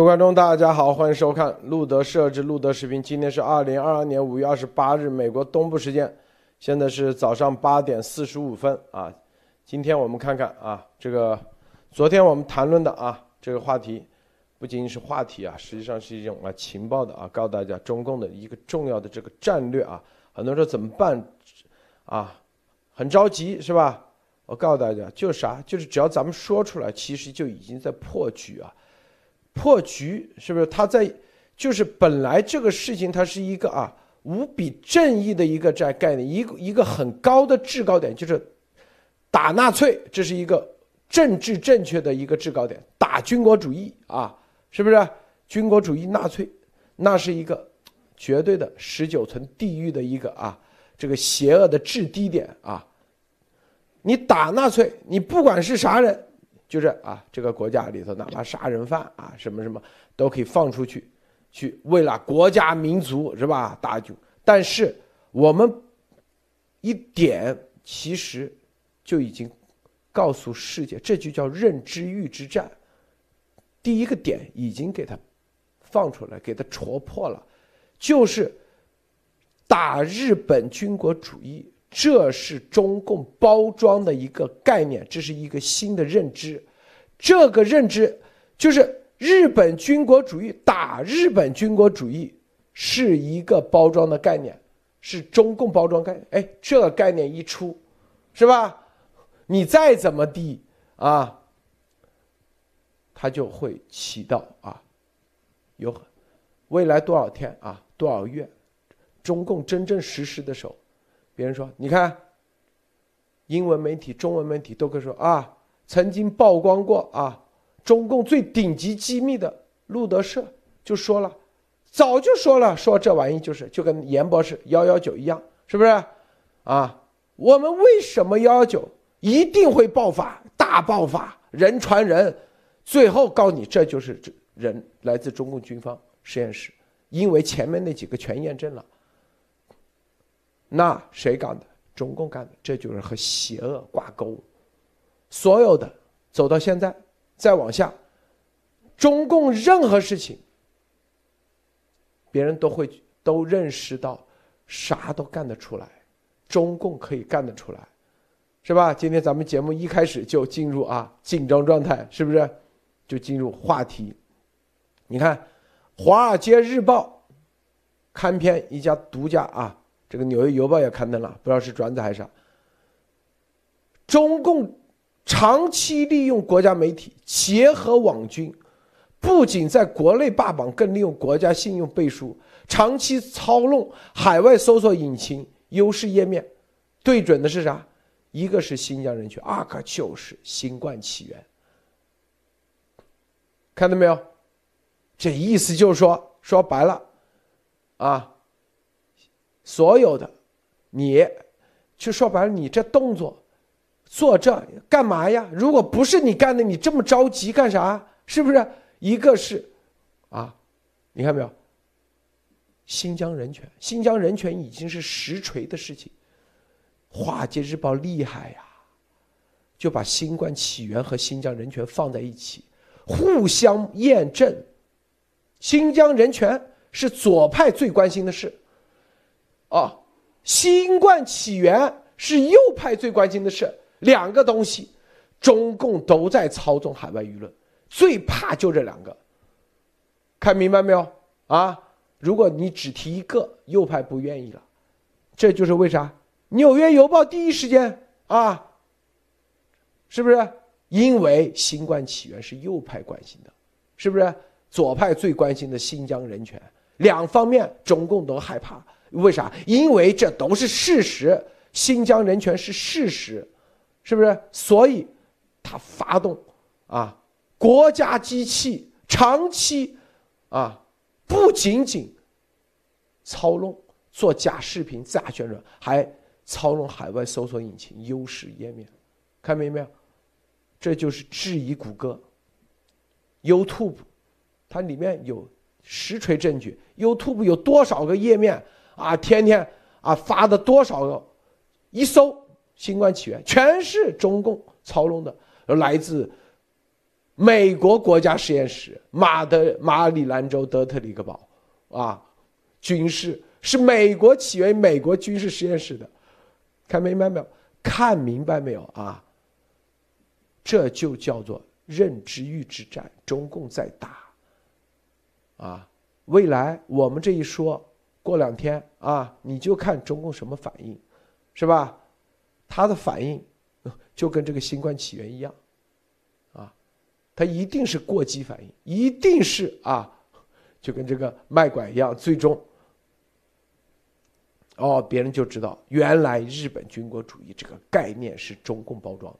各位观众，大家好，欢迎收看路德设置路德视频。今天是二零二二年五月二十八日，美国东部时间，现在是早上八点四十五分啊。今天我们看看啊，这个昨天我们谈论的啊这个话题，不仅仅是话题啊，实际上是一种啊情报的啊，告诉大家中共的一个重要的这个战略啊。很多人说怎么办啊，很着急是吧？我告诉大家，就是啥，就是只要咱们说出来，其实就已经在破局啊。破局是不是？他在就是本来这个事情，它是一个啊无比正义的一个在概念，一个一个很高的制高点，就是打纳粹，这是一个政治正确的一个制高点。打军国主义啊，是不是？军国主义纳粹，那是一个绝对的十九层地狱的一个啊这个邪恶的制低点啊。你打纳粹，你不管是啥人。就是啊，这个国家里头，哪怕杀人犯啊，什么什么都可以放出去，去为了国家民族是吧？打救。但是我们一点其实就已经告诉世界，这就叫认知域之战。第一个点已经给他放出来，给他戳破了，就是打日本军国主义。这是中共包装的一个概念，这是一个新的认知。这个认知就是日本军国主义打日本军国主义是一个包装的概念，是中共包装概念。哎，这个概念一出，是吧？你再怎么地啊，它就会起到啊，有未来多少天啊，多少月，中共真正实施的时候。别人说：“你看，英文媒体、中文媒体都可以说啊，曾经曝光过啊，中共最顶级机密的路德社就说了，早就说了，说这玩意就是就跟严博士幺幺九一样，是不是？啊，我们为什么幺幺九一定会爆发，大爆发，人传人，最后告你这就是人来自中共军方实验室，因为前面那几个全验证了。”那谁干的？中共干的，这就是和邪恶挂钩。所有的走到现在，再往下，中共任何事情，别人都会都认识到，啥都干得出来，中共可以干得出来，是吧？今天咱们节目一开始就进入啊紧张状态，是不是？就进入话题。你看，《华尔街日报》刊篇一家独家啊。这个《纽约邮报》也刊登了，不知道是转载还是啥。中共长期利用国家媒体结合网军，不仅在国内霸榜，更利用国家信用背书，长期操弄海外搜索引擎优势页面，对准的是啥？一个是新疆人权，二个就是新冠起源。看到没有？这意思就是说，说白了，啊。所有的，你，就说白了，你这动作，做这干嘛呀？如果不是你干的，你这么着急干啥？是不是？一个是，啊，你看没有？新疆人权，新疆人权已经是实锤的事情。华尔日报厉害呀，就把新冠起源和新疆人权放在一起，互相验证。新疆人权是左派最关心的事。啊，新冠起源是右派最关心的事，两个东西，中共都在操纵海外舆论，最怕就这两个。看明白没有？啊，如果你只提一个，右派不愿意了，这就是为啥？纽约邮报第一时间啊，是不是？因为新冠起源是右派关心的，是不是？左派最关心的新疆人权，两方面中共都害怕。为啥？因为这都是事实，新疆人权是事实，是不是？所以，他发动啊，国家机器长期啊，不仅仅操弄做假视频、假宣传，还操弄海外搜索引擎优势页面，看明白没有？这就是质疑谷歌、YouTube，它里面有实锤证据，YouTube 有多少个页面？啊，天天啊发的多少个，一搜新冠起源全是中共操弄的，来自美国国家实验室马德马里兰州德特里克堡啊，军事是美国起源于美国军事实验室的，看明白没有？看明白没有啊？这就叫做认知域之战，中共在打啊！未来我们这一说，过两天啊，你就看中共什么反应，是吧？他的反应就跟这个新冠起源一样，啊，他一定是过激反应，一定是啊，就跟这个卖拐一样，最终，哦，别人就知道原来日本军国主义这个概念是中共包装。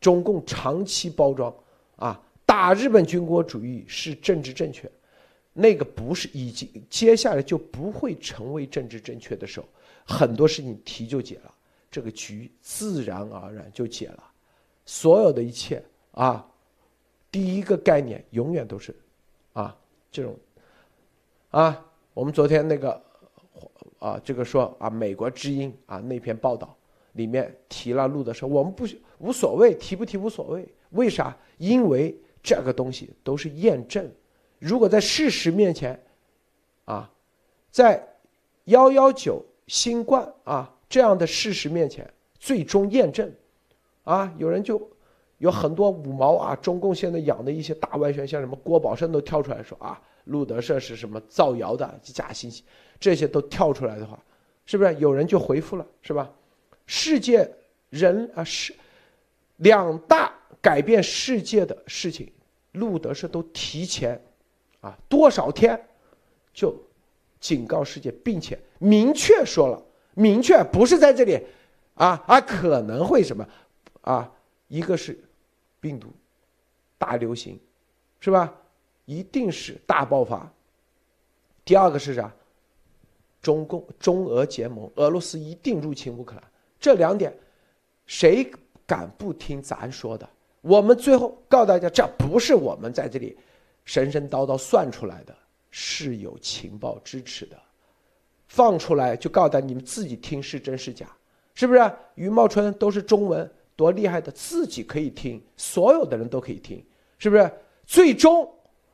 中共长期包装，啊，打日本军国主义是政治正确，那个不是已经接下来就不会成为政治正确的时候，很多事情题就解了，这个局自然而然就解了，所有的一切啊，第一个概念永远都是，啊，这种，啊，我们昨天那个，啊，这个说啊，美国之音啊那篇报道。里面提了路的时候，我们不无所谓，提不提无所谓。为啥？因为这个东西都是验证。如果在事实面前，啊，在幺幺九新冠啊这样的事实面前，最终验证，啊，有人就有很多五毛啊，中共现在养的一些大外宣，像什么郭宝胜都跳出来说啊，路德社是什么造谣的假信息，这些都跳出来的话，是不是有人就回复了，是吧？世界人啊，是两大改变世界的事情，路德社都提前啊多少天就警告世界，并且明确说了，明确不是在这里啊啊可能会什么啊，一个是病毒大流行，是吧？一定是大爆发。第二个是啥？中共中俄结盟，俄罗斯一定入侵乌克兰。这两点，谁敢不听咱说的？我们最后告诉大家，这不是我们在这里神神叨叨算出来的，是有情报支持的。放出来就告诉，你们自己听是真是假，是不是？余茂春都是中文，多厉害的，自己可以听，所有的人都可以听，是不是？最终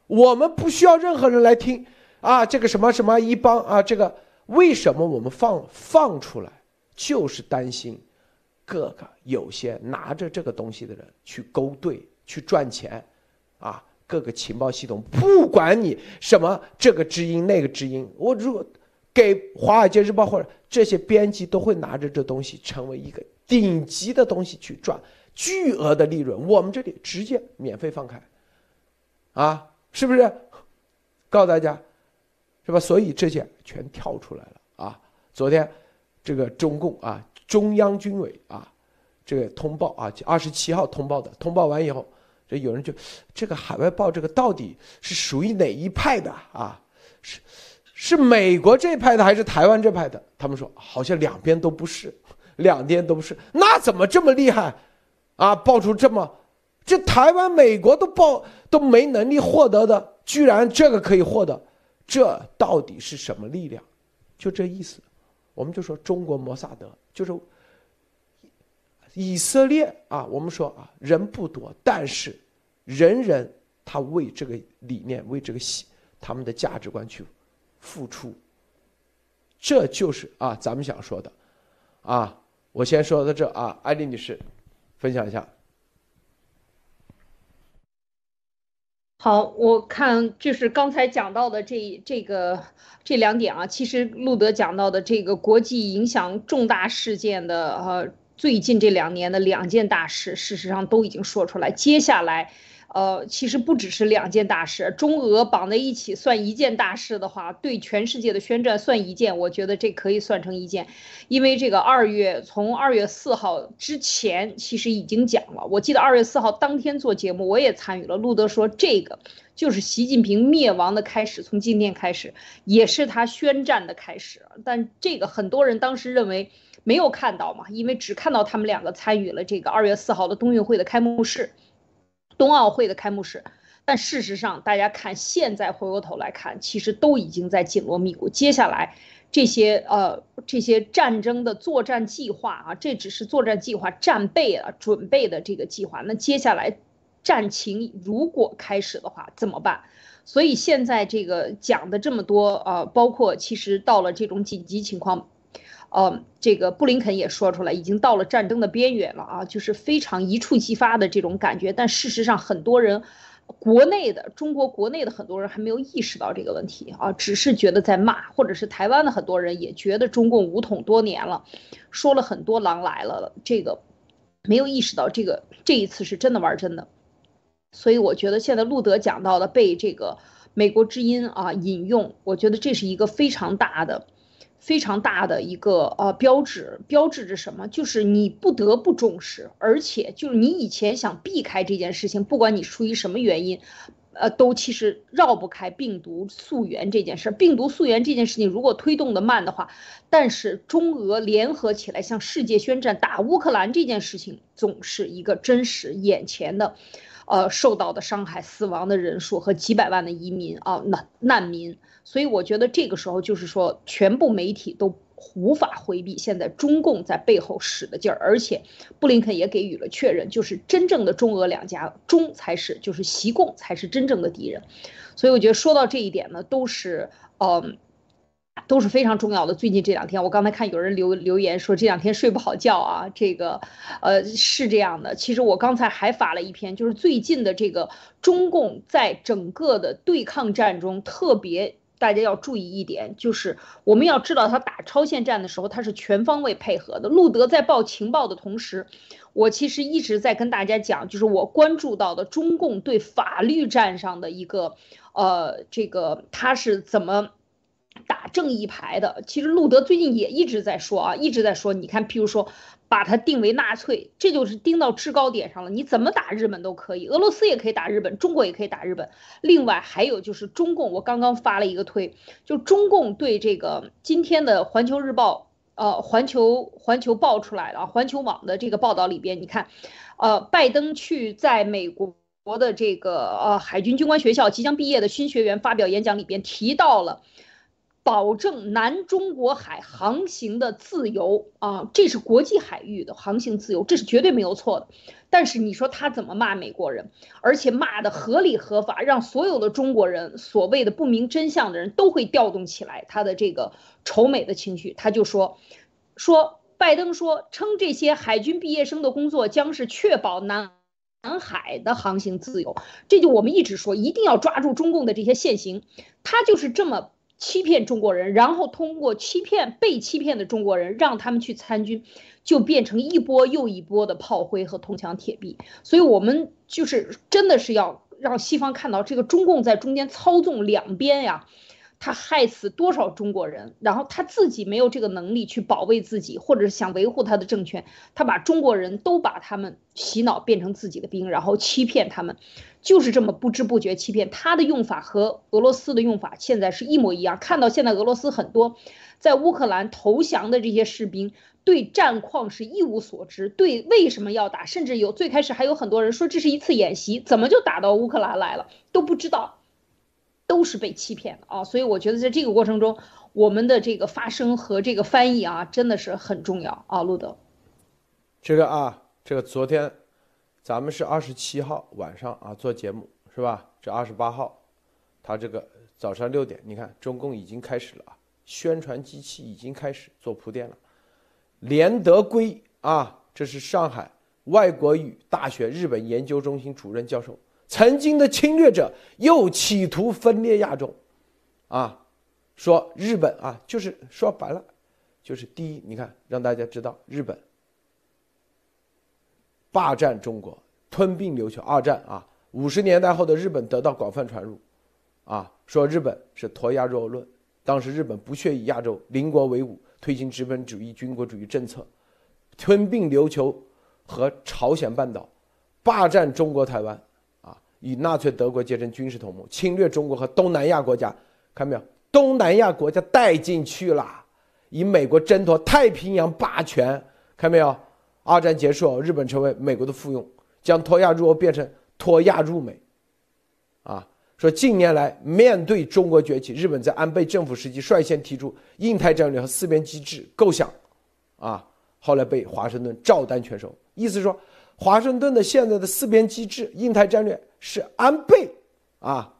我们不需要任何人来听啊，这个什么什么一帮啊，这个为什么我们放放出来？就是担心，各个有些拿着这个东西的人去勾兑去赚钱，啊，各个情报系统不管你什么这个知音那个知音，我如果给《华尔街日报》或者这些编辑都会拿着这东西成为一个顶级的东西去赚巨额的利润，我们这里直接免费放开，啊，是不是？告诉大家，是吧？所以这些全跳出来了啊！昨天。这个中共啊，中央军委啊，这个通报啊，二十七号通报的，通报完以后，这有人就，这个海外报这个到底是属于哪一派的啊？是是美国这派的还是台湾这派的？他们说好像两边都不是，两边都不是，那怎么这么厉害啊？爆出这么，这台湾、美国都报都没能力获得的，居然这个可以获得，这到底是什么力量？就这意思。我们就说中国摩萨德就是以色列啊，我们说啊人不多，但是人人他为这个理念、为这个他们的价值观去付出，这就是啊咱们想说的啊。我先说到这啊，艾丽女士分享一下。好，我看就是刚才讲到的这这个这两点啊，其实路德讲到的这个国际影响重大事件的呃，最近这两年的两件大事，事实上都已经说出来，接下来。呃，其实不只是两件大事，中俄绑在一起算一件大事的话，对全世界的宣战算一件，我觉得这可以算成一件，因为这个二月从二月四号之前其实已经讲了，我记得二月四号当天做节目我也参与了，路德说这个就是习近平灭亡的开始，从今天开始也是他宣战的开始，但这个很多人当时认为没有看到嘛，因为只看到他们两个参与了这个二月四号的冬运会的开幕式。冬奥会的开幕式，但事实上，大家看现在回过头来看，其实都已经在紧锣密鼓。接下来这些呃这些战争的作战计划啊，这只是作战计划、战备啊准备的这个计划。那接下来战情如果开始的话怎么办？所以现在这个讲的这么多啊，包括其实到了这种紧急情况，呃，这个布林肯也说出来，已经到了战争的边缘了啊，就是非常一触即发的这种感觉。但事实上，很多人。国内的中国国内的很多人还没有意识到这个问题啊，只是觉得在骂，或者是台湾的很多人也觉得中共武统多年了，说了很多狼来了，这个没有意识到这个这一次是真的玩真的，所以我觉得现在路德讲到的被这个美国之音啊引用，我觉得这是一个非常大的。非常大的一个呃标志，标志着什么？就是你不得不重视，而且就是你以前想避开这件事情，不管你出于什么原因，呃，都其实绕不开病毒溯源这件事。病毒溯源这件事情如果推动的慢的话，但是中俄联合起来向世界宣战打乌克兰这件事情，总是一个真实眼前的，呃，受到的伤害、死亡的人数和几百万的移民啊难难民。所以我觉得这个时候就是说，全部媒体都无法回避现在中共在背后使的劲儿，而且布林肯也给予了确认，就是真正的中俄两家中才是，就是习共才是真正的敌人。所以我觉得说到这一点呢，都是嗯都是非常重要的。最近这两天，我刚才看有人留留言说这两天睡不好觉啊，这个呃是这样的。其实我刚才还发了一篇，就是最近的这个中共在整个的对抗战中特别。大家要注意一点，就是我们要知道他打超限战的时候，他是全方位配合的。路德在报情报的同时，我其实一直在跟大家讲，就是我关注到的中共对法律战上的一个，呃，这个他是怎么打正义牌的。其实路德最近也一直在说啊，一直在说，你看，譬如说。把它定为纳粹，这就是盯到制高点上了。你怎么打日本都可以，俄罗斯也可以打日本，中国也可以打日本。另外还有就是中共，我刚刚发了一个推，就中共对这个今天的环球日报，呃，环球环球报出来了，环球网的这个报道里边，你看，呃，拜登去在美国国的这个呃海军军官学校即将毕业的新学员发表演讲里边提到了。保证南中国海航行的自由啊，这是国际海域的航行自由，这是绝对没有错的。但是你说他怎么骂美国人，而且骂的合理合法，让所有的中国人所谓的不明真相的人都会调动起来他的这个仇美的情绪。他就说，说拜登说称这些海军毕业生的工作将是确保南南海的航行自由。这就我们一直说，一定要抓住中共的这些现行，他就是这么。欺骗中国人，然后通过欺骗被欺骗的中国人，让他们去参军，就变成一波又一波的炮灰和铜墙铁壁。所以，我们就是真的是要让西方看到，这个中共在中间操纵两边呀。他害死多少中国人，然后他自己没有这个能力去保卫自己，或者是想维护他的政权，他把中国人都把他们洗脑变成自己的兵，然后欺骗他们，就是这么不知不觉欺骗。他的用法和俄罗斯的用法现在是一模一样。看到现在俄罗斯很多在乌克兰投降的这些士兵，对战况是一无所知，对为什么要打，甚至有最开始还有很多人说这是一次演习，怎么就打到乌克兰来了都不知道。都是被欺骗的啊，所以我觉得在这个过程中，我们的这个发声和这个翻译啊，真的是很重要啊，路德。这个啊，这个昨天，咱们是二十七号晚上啊做节目是吧？这二十八号，他这个早上六点，你看中共已经开始了啊，宣传机器已经开始做铺垫了。连德圭啊，这是上海外国语大学日本研究中心主任教授。曾经的侵略者又企图分裂亚洲，啊，说日本啊，就是说白了，就是第一，你看让大家知道日本霸占中国，吞并琉球。二战啊，五十年代后的日本得到广泛传入，啊，说日本是脱亚弱论，当时日本不屑与亚洲邻国为伍，推行资本主义军国主义政策，吞并琉球和朝鲜半岛，霸占中国台湾。与纳粹德国结成军事同盟，侵略中国和东南亚国家，看到没有？东南亚国家带进去了，以美国挣脱太平洋霸权，看到没有？二战结束，日本成为美国的附庸，将脱亚入欧变成脱亚入美。啊，说近年来面对中国崛起，日本在安倍政府时期率先提出印太战略和四边机制构想，啊，后来被华盛顿照单全收。意思说。华盛顿的现在的四边机制、印太战略是安倍啊，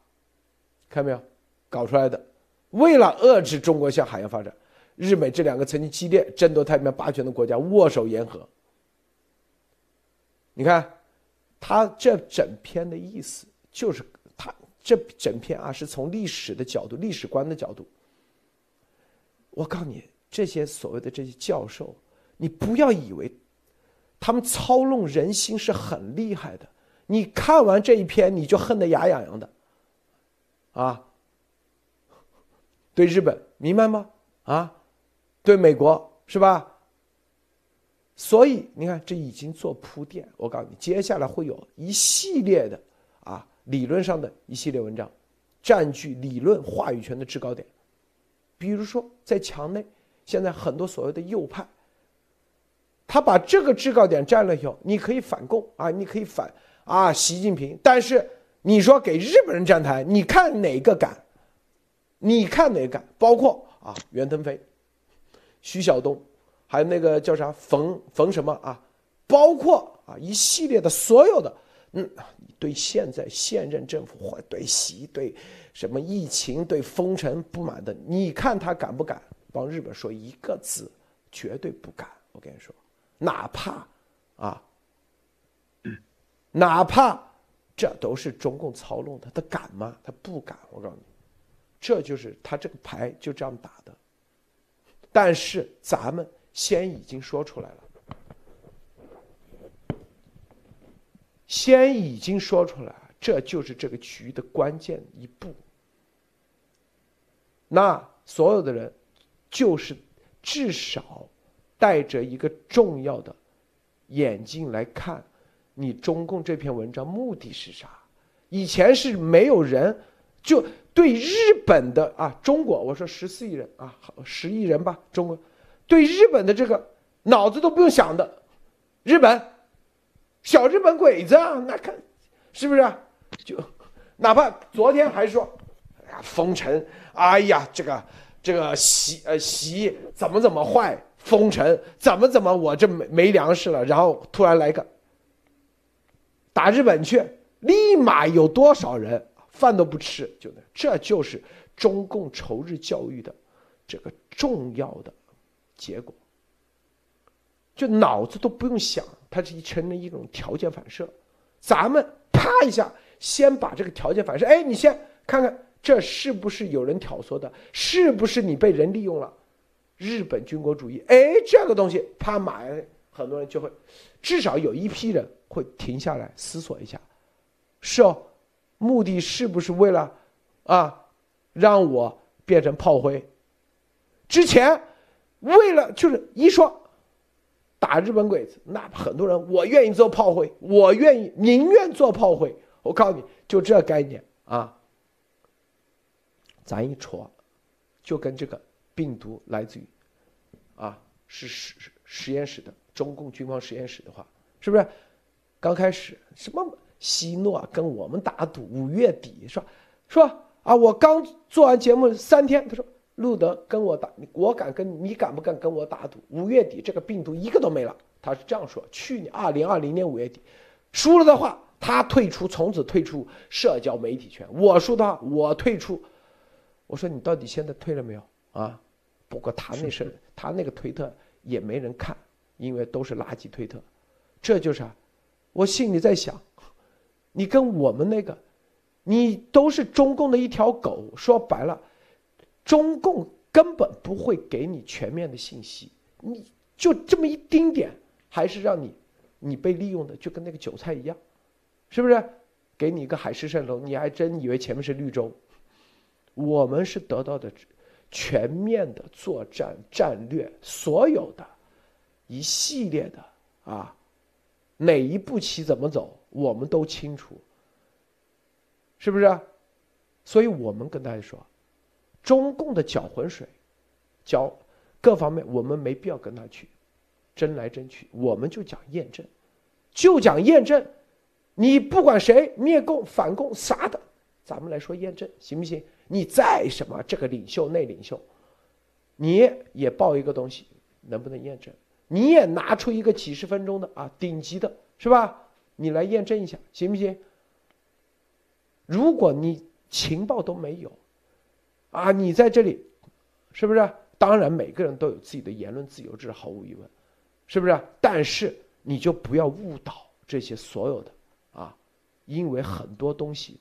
看到没有，搞出来的，为了遏制中国向海洋发展，日美这两个曾经激烈争夺太平洋霸权的国家握手言和。你看，他这整篇的意思就是他这整篇啊，是从历史的角度、历史观的角度。我告诉你，这些所谓的这些教授，你不要以为他们操弄人心是很厉害的。你看完这一篇，你就恨得牙痒痒的，啊？对日本明白吗？啊？对美国是吧？所以你看，这已经做铺垫。我告诉你，接下来会有一系列的啊理论上的一系列文章，占据理论话语权的制高点。比如说，在墙内，现在很多所谓的右派，他把这个制高点占了以后，你可以反共啊，你可以反啊习近平。但是你说给日本人站台，你看哪个敢？你看哪个敢？包括啊袁腾飞、徐晓东。还有那个叫啥冯冯什么啊，包括啊一系列的所有的，嗯，对现在现任政府或对习对什么疫情对封城不满的，你看他敢不敢帮日本说一个字？绝对不敢。我跟你说，哪怕啊，哪怕这都是中共操弄的，他敢吗？他不敢。我告诉你，这就是他这个牌就这样打的。但是咱们。先已经说出来了，先已经说出来，这就是这个局的关键一步。那所有的人，就是至少带着一个重要的眼镜来看，你中共这篇文章目的是啥？以前是没有人就对日本的啊，中国，我说十四亿人啊，十亿人吧，中国。对日本的这个脑子都不用想的，日本小日本鬼子啊，那看是不是？就哪怕昨天还说，哎呀封城，哎呀这个这个习呃习怎么怎么坏，封城怎么怎么我这没没粮食了，然后突然来个打日本去，立马有多少人饭都不吃，就那这就是中共仇日教育的这个重要的。结果，就脑子都不用想，它是成了一种条件反射。咱们啪一下，先把这个条件反射，哎，你先看看这是不是有人挑唆的，是不是你被人利用了？日本军国主义，哎，这个东西，啪，买很多人就会，至少有一批人会停下来思索一下，是哦，目的是不是为了啊，让我变成炮灰？之前。为了就是一说打日本鬼子，那很多人我愿意做炮灰，我愿意宁愿做炮灰。我告诉你就这概念啊，咱一戳，就跟这个病毒来自于啊是实实验室的中共军方实验室的话，是不是？刚开始什么希诺跟我们打赌五月底说说啊，我刚做完节目三天，他说。路德跟我打，我敢跟你敢不敢跟我打赌？五月底这个病毒一个都没了。他是这样说：去年二零二零年五月底，输了的话，他退出，从此退出社交媒体圈。我输的话，我退出。我说你到底现在退了没有啊？不过他那是他那个推特也没人看，因为都是垃圾推特。这就是啊，我心里在想，你跟我们那个，你都是中共的一条狗。说白了。中共根本不会给你全面的信息，你就这么一丁点，还是让你，你被利用的就跟那个韭菜一样，是不是？给你一个海市蜃楼，你还真以为前面是绿洲？我们是得到的全面的作战战略，所有的，一系列的啊，哪一步棋怎么走，我们都清楚，是不是？所以我们跟大家说。中共的搅浑水，搅各方面，我们没必要跟他去争来争去，我们就讲验证，就讲验证。你不管谁灭共反共啥的，咱们来说验证行不行？你再什么这个领袖那领袖，你也报一个东西，能不能验证？你也拿出一个几十分钟的啊顶级的是吧？你来验证一下，行不行？如果你情报都没有，啊，你在这里，是不是？当然，每个人都有自己的言论自由，这是毫无疑问，是不是？但是你就不要误导这些所有的，啊，因为很多东西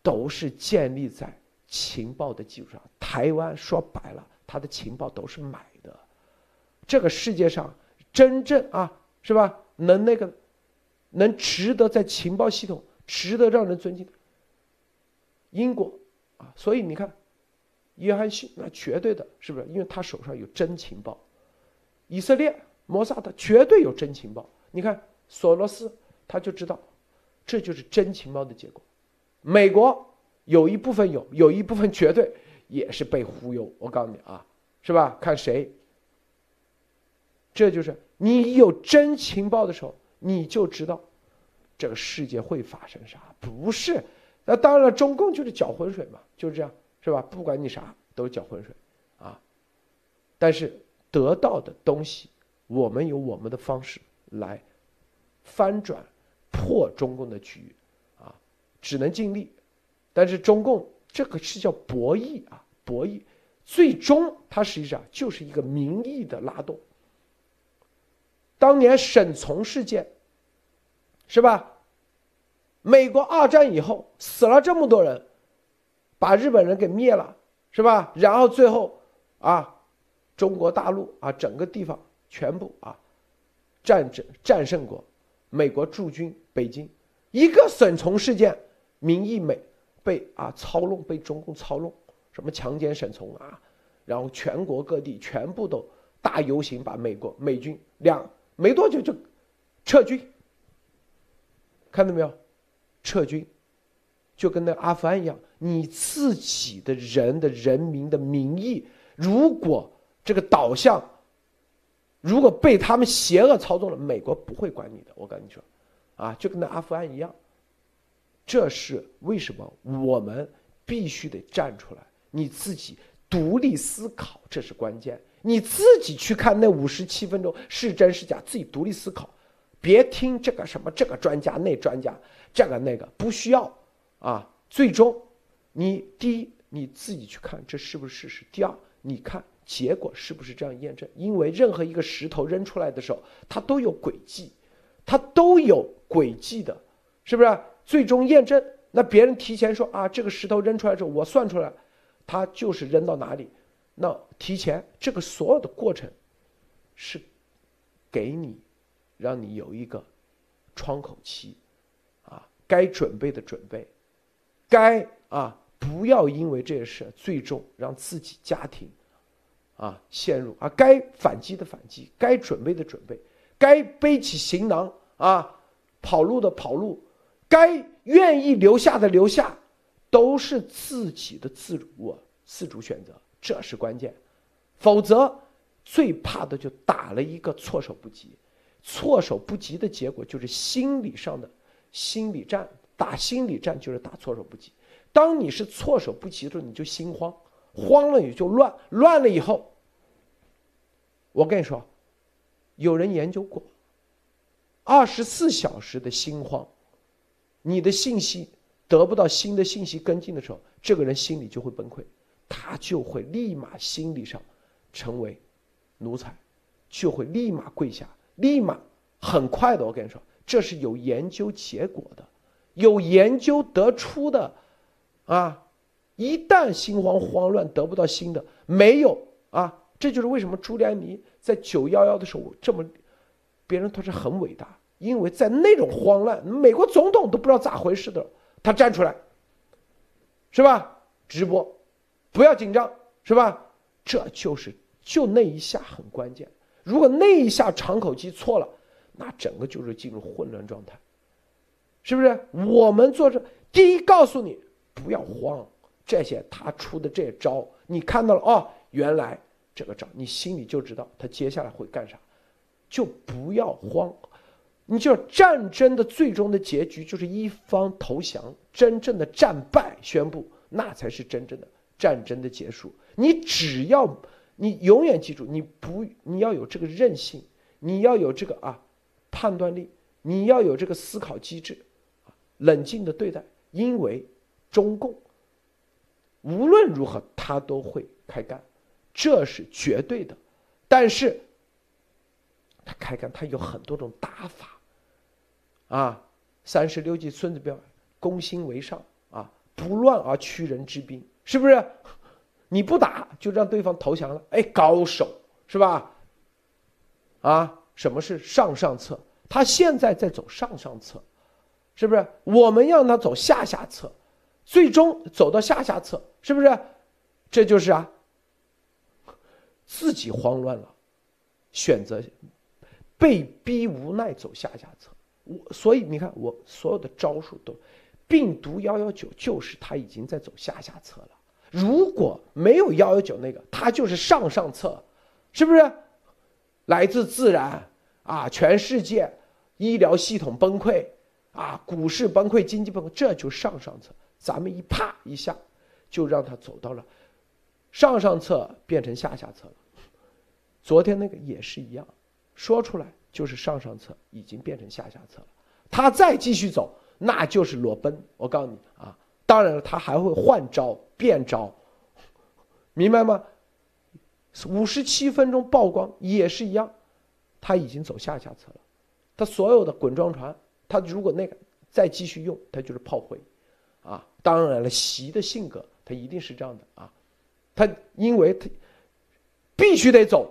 都是建立在情报的基础上。台湾说白了，它的情报都是买的。这个世界上真正啊，是吧？能那个，能值得在情报系统值得让人尊敬的，英国啊，所以你看。约翰逊那绝对的，是不是？因为他手上有真情报。以色列摩萨德绝对有真情报。你看索罗斯，他就知道，这就是真情报的结果。美国有一部分有，有一部分绝对也是被忽悠。我告诉你啊，是吧？看谁。这就是你有真情报的时候，你就知道这个世界会发生啥。不是，那当然了，中共就是搅浑水嘛，就是这样。是吧？不管你啥，都是搅浑水，啊！但是得到的东西，我们有我们的方式来翻转、破中共的局，啊，只能尽力。但是中共这个是叫博弈啊，博弈，最终它实际上就是一个民意的拉动。当年沈从事件，是吧？美国二战以后死了这么多人。把日本人给灭了，是吧？然后最后，啊，中国大陆啊，整个地方全部啊，战争战胜过，美国驻军北京，一个沈从事件，民意美被啊操弄，被中共操弄，什么强奸沈从啊，然后全国各地全部都大游行，把美国美军两没多久就撤军，看到没有？撤军。就跟那阿富汗一样，你自己的人的人民的民意，如果这个导向，如果被他们邪恶操纵了，美国不会管你的。我跟你说，啊，就跟那阿富汗一样。这是为什么我们必须得站出来，你自己独立思考，这是关键。你自己去看那五十七分钟是真是假，自己独立思考，别听这个什么这个专家那专家，这个那个不需要。啊，最终，你第一你自己去看这是不是事实？第二，你看结果是不是这样验证？因为任何一个石头扔出来的时候，它都有轨迹，它都有轨迹的，是不是？最终验证，那别人提前说啊，这个石头扔出来之后，我算出来，它就是扔到哪里，那提前这个所有的过程，是给你，让你有一个窗口期，啊，该准备的准备。该啊，不要因为这些事最终让自己家庭，啊陷入啊，该反击的反击，该准备的准备，该背起行囊啊，跑路的跑路，该愿意留下的留下，都是自己的自主自主选择，这是关键。否则，最怕的就打了一个措手不及，措手不及的结果就是心理上的心理战。打心理战就是打措手不及，当你是措手不及的时候，你就心慌，慌了也就乱，乱了以后，我跟你说，有人研究过，二十四小时的心慌，你的信息得不到新的信息跟进的时候，这个人心里就会崩溃，他就会立马心理上成为奴才，就会立马跪下，立马很快的，我跟你说，这是有研究结果的。有研究得出的，啊，一旦心慌慌乱得不到新的，没有啊，这就是为什么朱利安尼在九幺幺的时候这么，别人他是很伟大，因为在那种慌乱，美国总统都不知道咋回事的，他站出来，是吧？直播，不要紧张，是吧？这就是就那一下很关键，如果那一下长口期错了，那整个就是进入混乱状态。是不是我们做这第一告诉你不要慌，这些他出的这招，你看到了哦，原来这个招，你心里就知道他接下来会干啥，就不要慌。你就战争的最终的结局就是一方投降，真正的战败宣布，那才是真正的战争的结束。你只要你永远记住，你不你要有这个韧性，你要有这个啊判断力。你要有这个思考机制，冷静的对待，因为中共无论如何他都会开干，这是绝对的。但是他开干，他有很多种打法，啊，三十六计，孙子兵攻心为上啊，不乱而屈人之兵，是不是？你不打就让对方投降了，哎，高手是吧？啊，什么是上上策？他现在在走上上策，是不是？我们让他走下下策，最终走到下下策，是不是？这就是啊，自己慌乱了，选择被逼无奈走下下策。我所以你看，我所有的招数都，病毒幺幺九就是他已经在走下下策了。如果没有幺幺九那个，他就是上上策，是不是？来自自然啊，全世界医疗系统崩溃啊，股市崩溃，经济崩溃，这就上上策。咱们一啪一下，就让他走到了上上策，变成下下策了。昨天那个也是一样，说出来就是上上策，已经变成下下策了。他再继续走，那就是裸奔。我告诉你啊，当然了，他还会换招。变招，明白吗？五十七分钟曝光也是一样，他已经走下下策了。他所有的滚装船，他如果那个再继续用，他就是炮灰，啊！当然了，习的性格他一定是这样的啊，他因为他必须得走，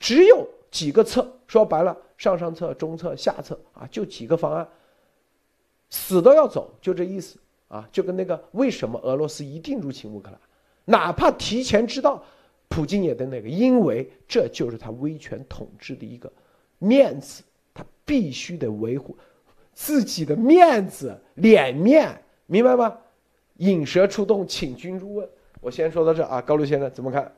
只有几个策，说白了，上上策、中策、下策啊，就几个方案，死都要走，就这意思。啊，就跟那个为什么俄罗斯一定入侵乌克兰，哪怕提前知道，普京也得那个，因为这就是他威权统治的一个面子，他必须得维护自己的面子脸面，明白吗？引蛇出洞，请君入瓮。我先说到这啊，高露先生怎么看？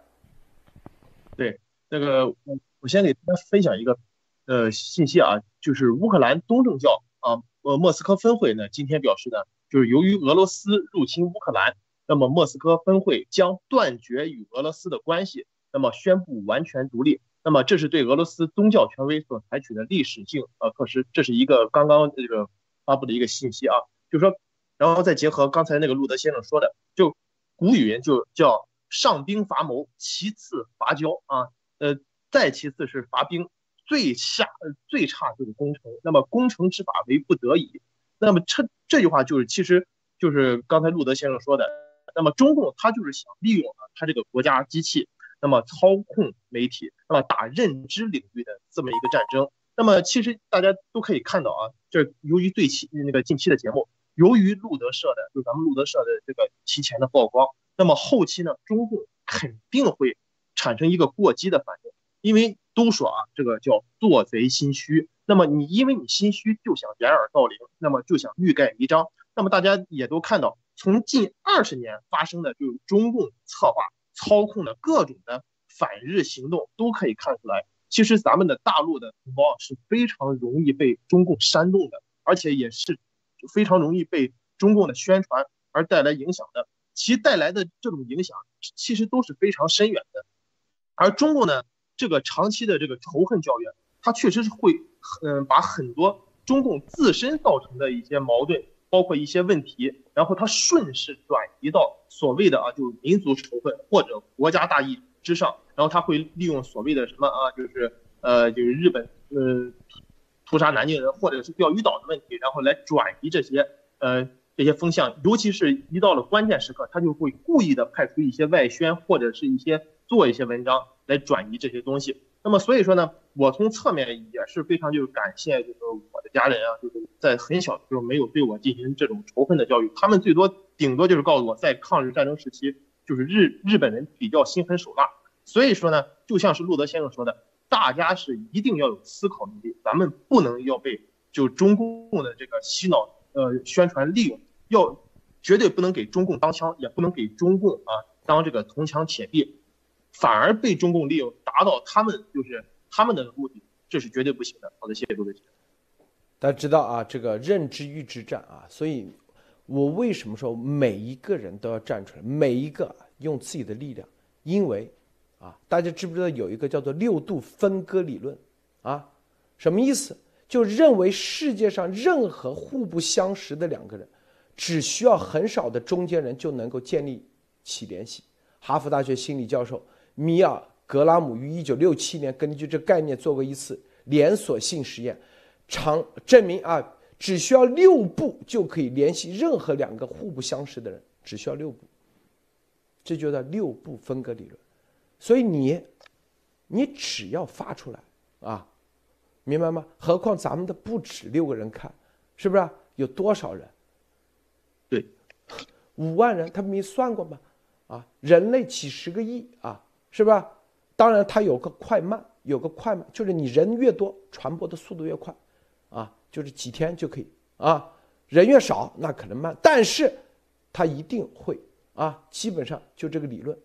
对，那个我我先给大家分享一个呃信息啊，就是乌克兰东正教啊呃莫斯科分会呢今天表示呢。就是由于俄罗斯入侵乌克兰，那么莫斯科分会将断绝与俄罗斯的关系，那么宣布完全独立。那么这是对俄罗斯宗教权威所采取的历史性呃措施。这是一个刚刚这个发布的一个信息啊，就是说，然后再结合刚才那个路德先生说的，就古语就叫上兵伐谋，其次伐交啊，呃，再其次是伐兵，最下最差就是攻城。那么攻城之法为不得已。那么这这句话就是，其实就是刚才路德先生说的。那么中共他就是想利用啊，他这个国家机器，那么操控媒体，那么打认知领域的这么一个战争。那么其实大家都可以看到啊，这由于最期那个近期的节目，由于路德社的，就咱们路德社的这个提前的曝光，那么后期呢，中共肯定会产生一个过激的反应，因为都说啊，这个叫做贼心虚。那么你因为你心虚就想掩耳盗铃，那么就想欲盖弥彰。那么大家也都看到，从近二十年发生的就是中共策划操控的各种的反日行动，都可以看出来，其实咱们的大陆的同胞是非常容易被中共煽动的，而且也是非常容易被中共的宣传而带来影响的。其带来的这种影响其实都是非常深远的。而中共呢，这个长期的这个仇恨教育，它确实是会。嗯，把很多中共自身造成的一些矛盾，包括一些问题，然后他顺势转移到所谓的啊，就民族仇恨或者国家大义之上，然后他会利用所谓的什么啊，就是呃，就是日本呃屠杀南京人或者是钓鱼岛的问题，然后来转移这些呃这些风向，尤其是一到了关键时刻，他就会故意的派出一些外宣或者是一些做一些文章来转移这些东西。那么所以说呢，我从侧面也是非常就是感谢，就是我的家人啊，就是在很小的时候没有对我进行这种仇恨的教育，他们最多顶多就是告诉我，在抗日战争时期，就是日日本人比较心狠手辣。所以说呢，就像是路德先生说的，大家是一定要有思考能力，咱们不能要被就中共的这个洗脑呃宣传利用，要绝对不能给中共当枪，也不能给中共啊当这个铜墙铁壁。反而被中共利用，达到他们就是他们的目的，这是绝对不行的。好的，谢谢各位。大家知道啊，这个认知欲之战啊，所以，我为什么说每一个人都要站出来，每一个用自己的力量？因为，啊，大家知不知道有一个叫做六度分割理论？啊，什么意思？就认为世界上任何互不相识的两个人，只需要很少的中间人就能够建立起联系。哈佛大学心理教授米尔格拉姆于一九六七年根据这概念做过一次连锁性实验，常证明啊，只需要六步就可以联系任何两个互不相识的人，只需要六步。这就叫六步分割理论。所以你，你只要发出来啊。明白吗？何况咱们的不止六个人看，是不是？有多少人？对，五万人，他没算过吗？啊，人类几十个亿啊，是吧？当然，它有个快慢，有个快慢，就是你人越多，传播的速度越快，啊，就是几天就可以啊。人越少，那可能慢，但是它一定会啊。基本上就这个理论，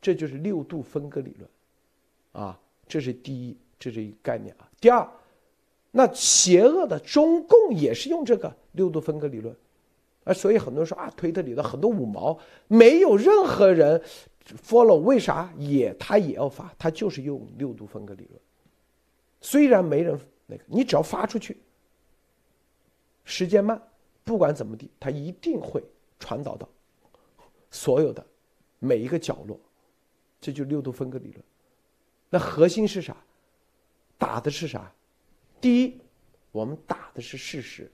这就是六度分割理论，啊。这是第一，这是一个概念啊。第二，那邪恶的中共也是用这个六度分割理论，啊，所以很多人说啊，推特里的很多五毛没有任何人 follow，为啥也他也要发？他就是用六度分割理论。虽然没人那个，你只要发出去，时间慢，不管怎么地，他一定会传导到所有的每一个角落，这就是六度分割理论。那核心是啥？打的是啥？第一，我们打的是事实，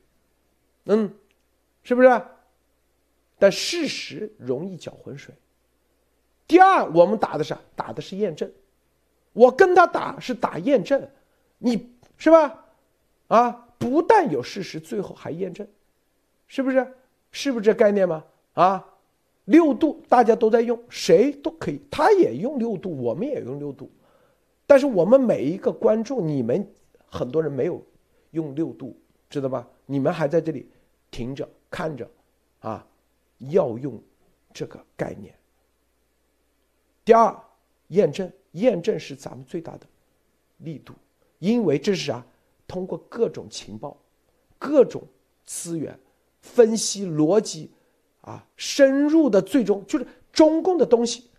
嗯，是不是？但事实容易搅浑水。第二，我们打的是？打的是验证。我跟他打是打验证，你是吧？啊，不但有事实，最后还验证，是不是？是不是这概念吗？啊，六度大家都在用，谁都可以，他也用六度，我们也用六度。但是我们每一个观众，你们很多人没有用六度，知道吧？你们还在这里停着看着，啊，要用这个概念。第二，验证，验证是咱们最大的力度，因为这是啥？通过各种情报、各种资源分析逻辑，啊，深入的最终就是中共的东西，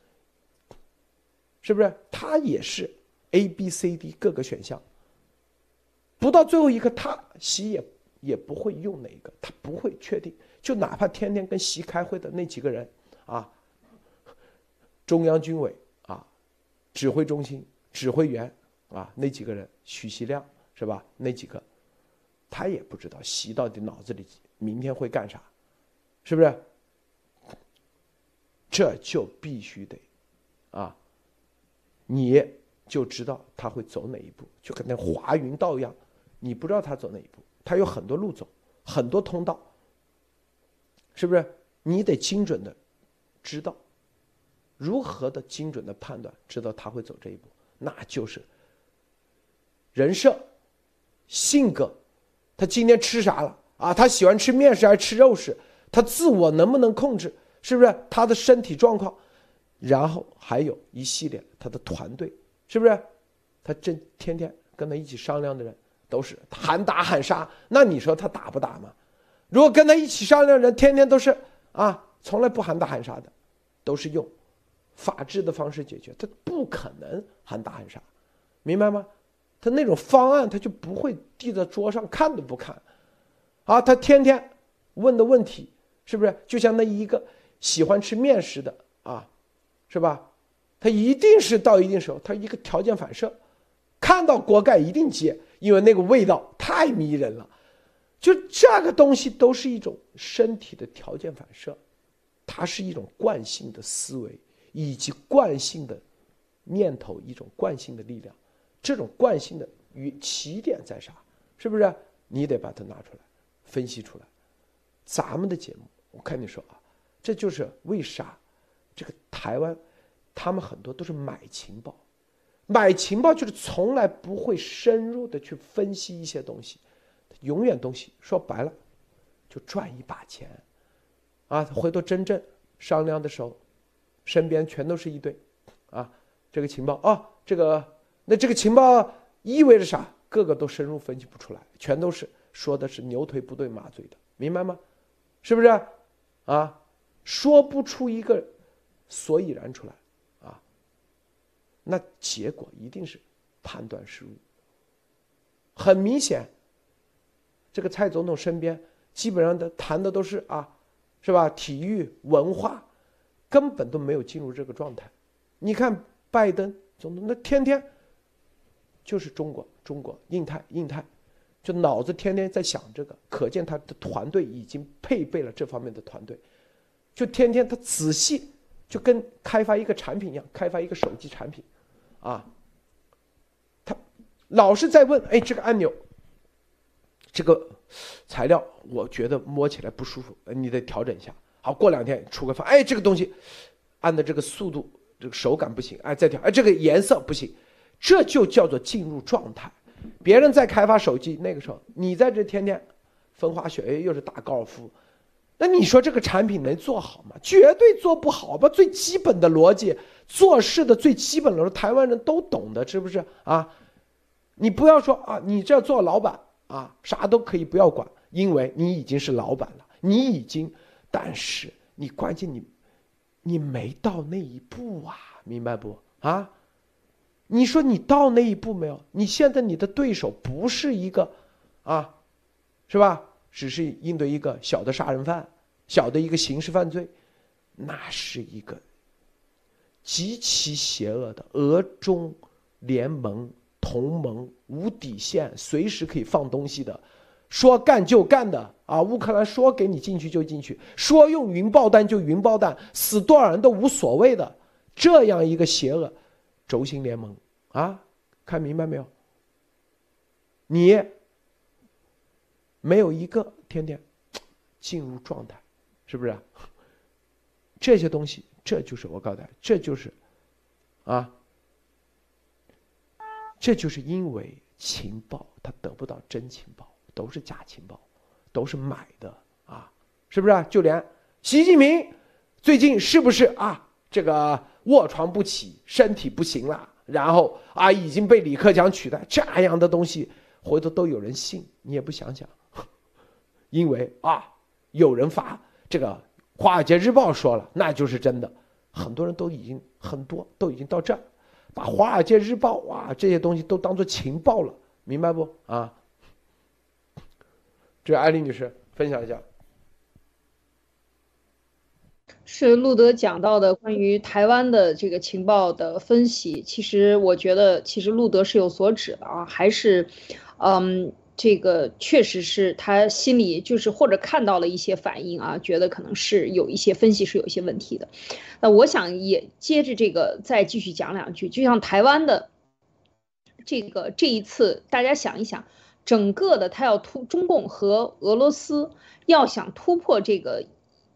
是不是？它也是。A、B、C、D 各个选项，不到最后一刻，他习也也不会用哪一个，他不会确定。就哪怕天天跟习开会的那几个人啊，中央军委啊，指挥中心指挥员啊，那几个人，许习亮是吧？那几个，他也不知道习到底脑子里明天会干啥，是不是？这就必须得啊，你。就知道他会走哪一步，就跟那华云道一样，你不知道他走哪一步，他有很多路走，很多通道，是不是？你得精准的知道，如何的精准的判断，知道他会走这一步，那就是人设、性格，他今天吃啥了啊？他喜欢吃面食还是吃肉食？他自我能不能控制？是不是？他的身体状况，然后还有一系列他的团队。是不是？他这天天跟他一起商量的人都是喊打喊杀，那你说他打不打嘛？如果跟他一起商量人天天都是啊，从来不喊打喊杀的，都是用法治的方式解决，他不可能喊打喊杀，明白吗？他那种方案他就不会递在桌上看都不看，啊，他天天问的问题是不是就像那一个喜欢吃面食的啊，是吧？他一定是到一定时候，他一个条件反射，看到锅盖一定接，因为那个味道太迷人了。就这个东西都是一种身体的条件反射，它是一种惯性的思维以及惯性的念头，一种惯性的力量。这种惯性的与起点在啥？是不是？你得把它拿出来分析出来。咱们的节目，我跟你说啊，这就是为啥这个台湾。他们很多都是买情报，买情报就是从来不会深入的去分析一些东西，永远东西说白了，就赚一把钱，啊，回头真正商量的时候，身边全都是一堆，啊，这个情报啊，这个那这个情报意味着啥？个个都深入分析不出来，全都是说的是牛腿不对马嘴的，明白吗？是不是？啊，说不出一个所以然出来。那结果一定是判断失误，很明显，这个蔡总统身边基本上的谈的都是啊，是吧？体育文化根本都没有进入这个状态。你看拜登总统，那天天就是中国、中国、印太、印太，就脑子天天在想这个，可见他的团队已经配备了这方面的团队，就天天他仔细就跟开发一个产品一样，开发一个手机产品，啊。他老是在问，哎，这个按钮，这个材料，我觉得摸起来不舒服，你得调整一下。好，过两天出个方，哎，这个东西按的这个速度，这个手感不行，哎，再调，哎，这个颜色不行，这就叫做进入状态。别人在开发手机，那个时候你在这天天风花雪月，又是打高尔夫，那你说这个产品能做好吗？绝对做不好吧？最基本的逻辑，做事的最基本的，台湾人都懂的，是不是啊？你不要说啊，你这做老板啊，啥都可以不要管，因为你已经是老板了，你已经，但是你关键你，你没到那一步啊，明白不啊？你说你到那一步没有？你现在你的对手不是一个，啊，是吧？只是应对一个小的杀人犯，小的一个刑事犯罪，那是一个极其邪恶的俄中联盟。同盟无底线，随时可以放东西的，说干就干的啊！乌克兰说给你进去就进去，说用云爆弹就云爆弹，死多少人都无所谓的，这样一个邪恶轴心联盟啊！看明白没有？你没有一个天天进入状态，是不是？这些东西，这就是我告诉大家，这就是啊。这就是因为情报他得不到真情报，都是假情报，都是买的啊，是不是？就连习近平最近是不是啊？这个卧床不起，身体不行了，然后啊已经被李克强取代，这样的东西回头都有人信，你也不想想，因为啊有人发这个《华尔街日报》说了，那就是真的，很多人都已经很多都已经到这儿。把《华尔街日报》哇这些东西都当做情报了，明白不啊？这艾丽女士分享一下，是路德讲到的关于台湾的这个情报的分析。其实我觉得，其实路德是有所指的啊，还是，嗯。这个确实是他心里就是或者看到了一些反应啊，觉得可能是有一些分析是有一些问题的。那我想也接着这个再继续讲两句，就像台湾的这个这一次，大家想一想，整个的他要突中共和俄罗斯要想突破这个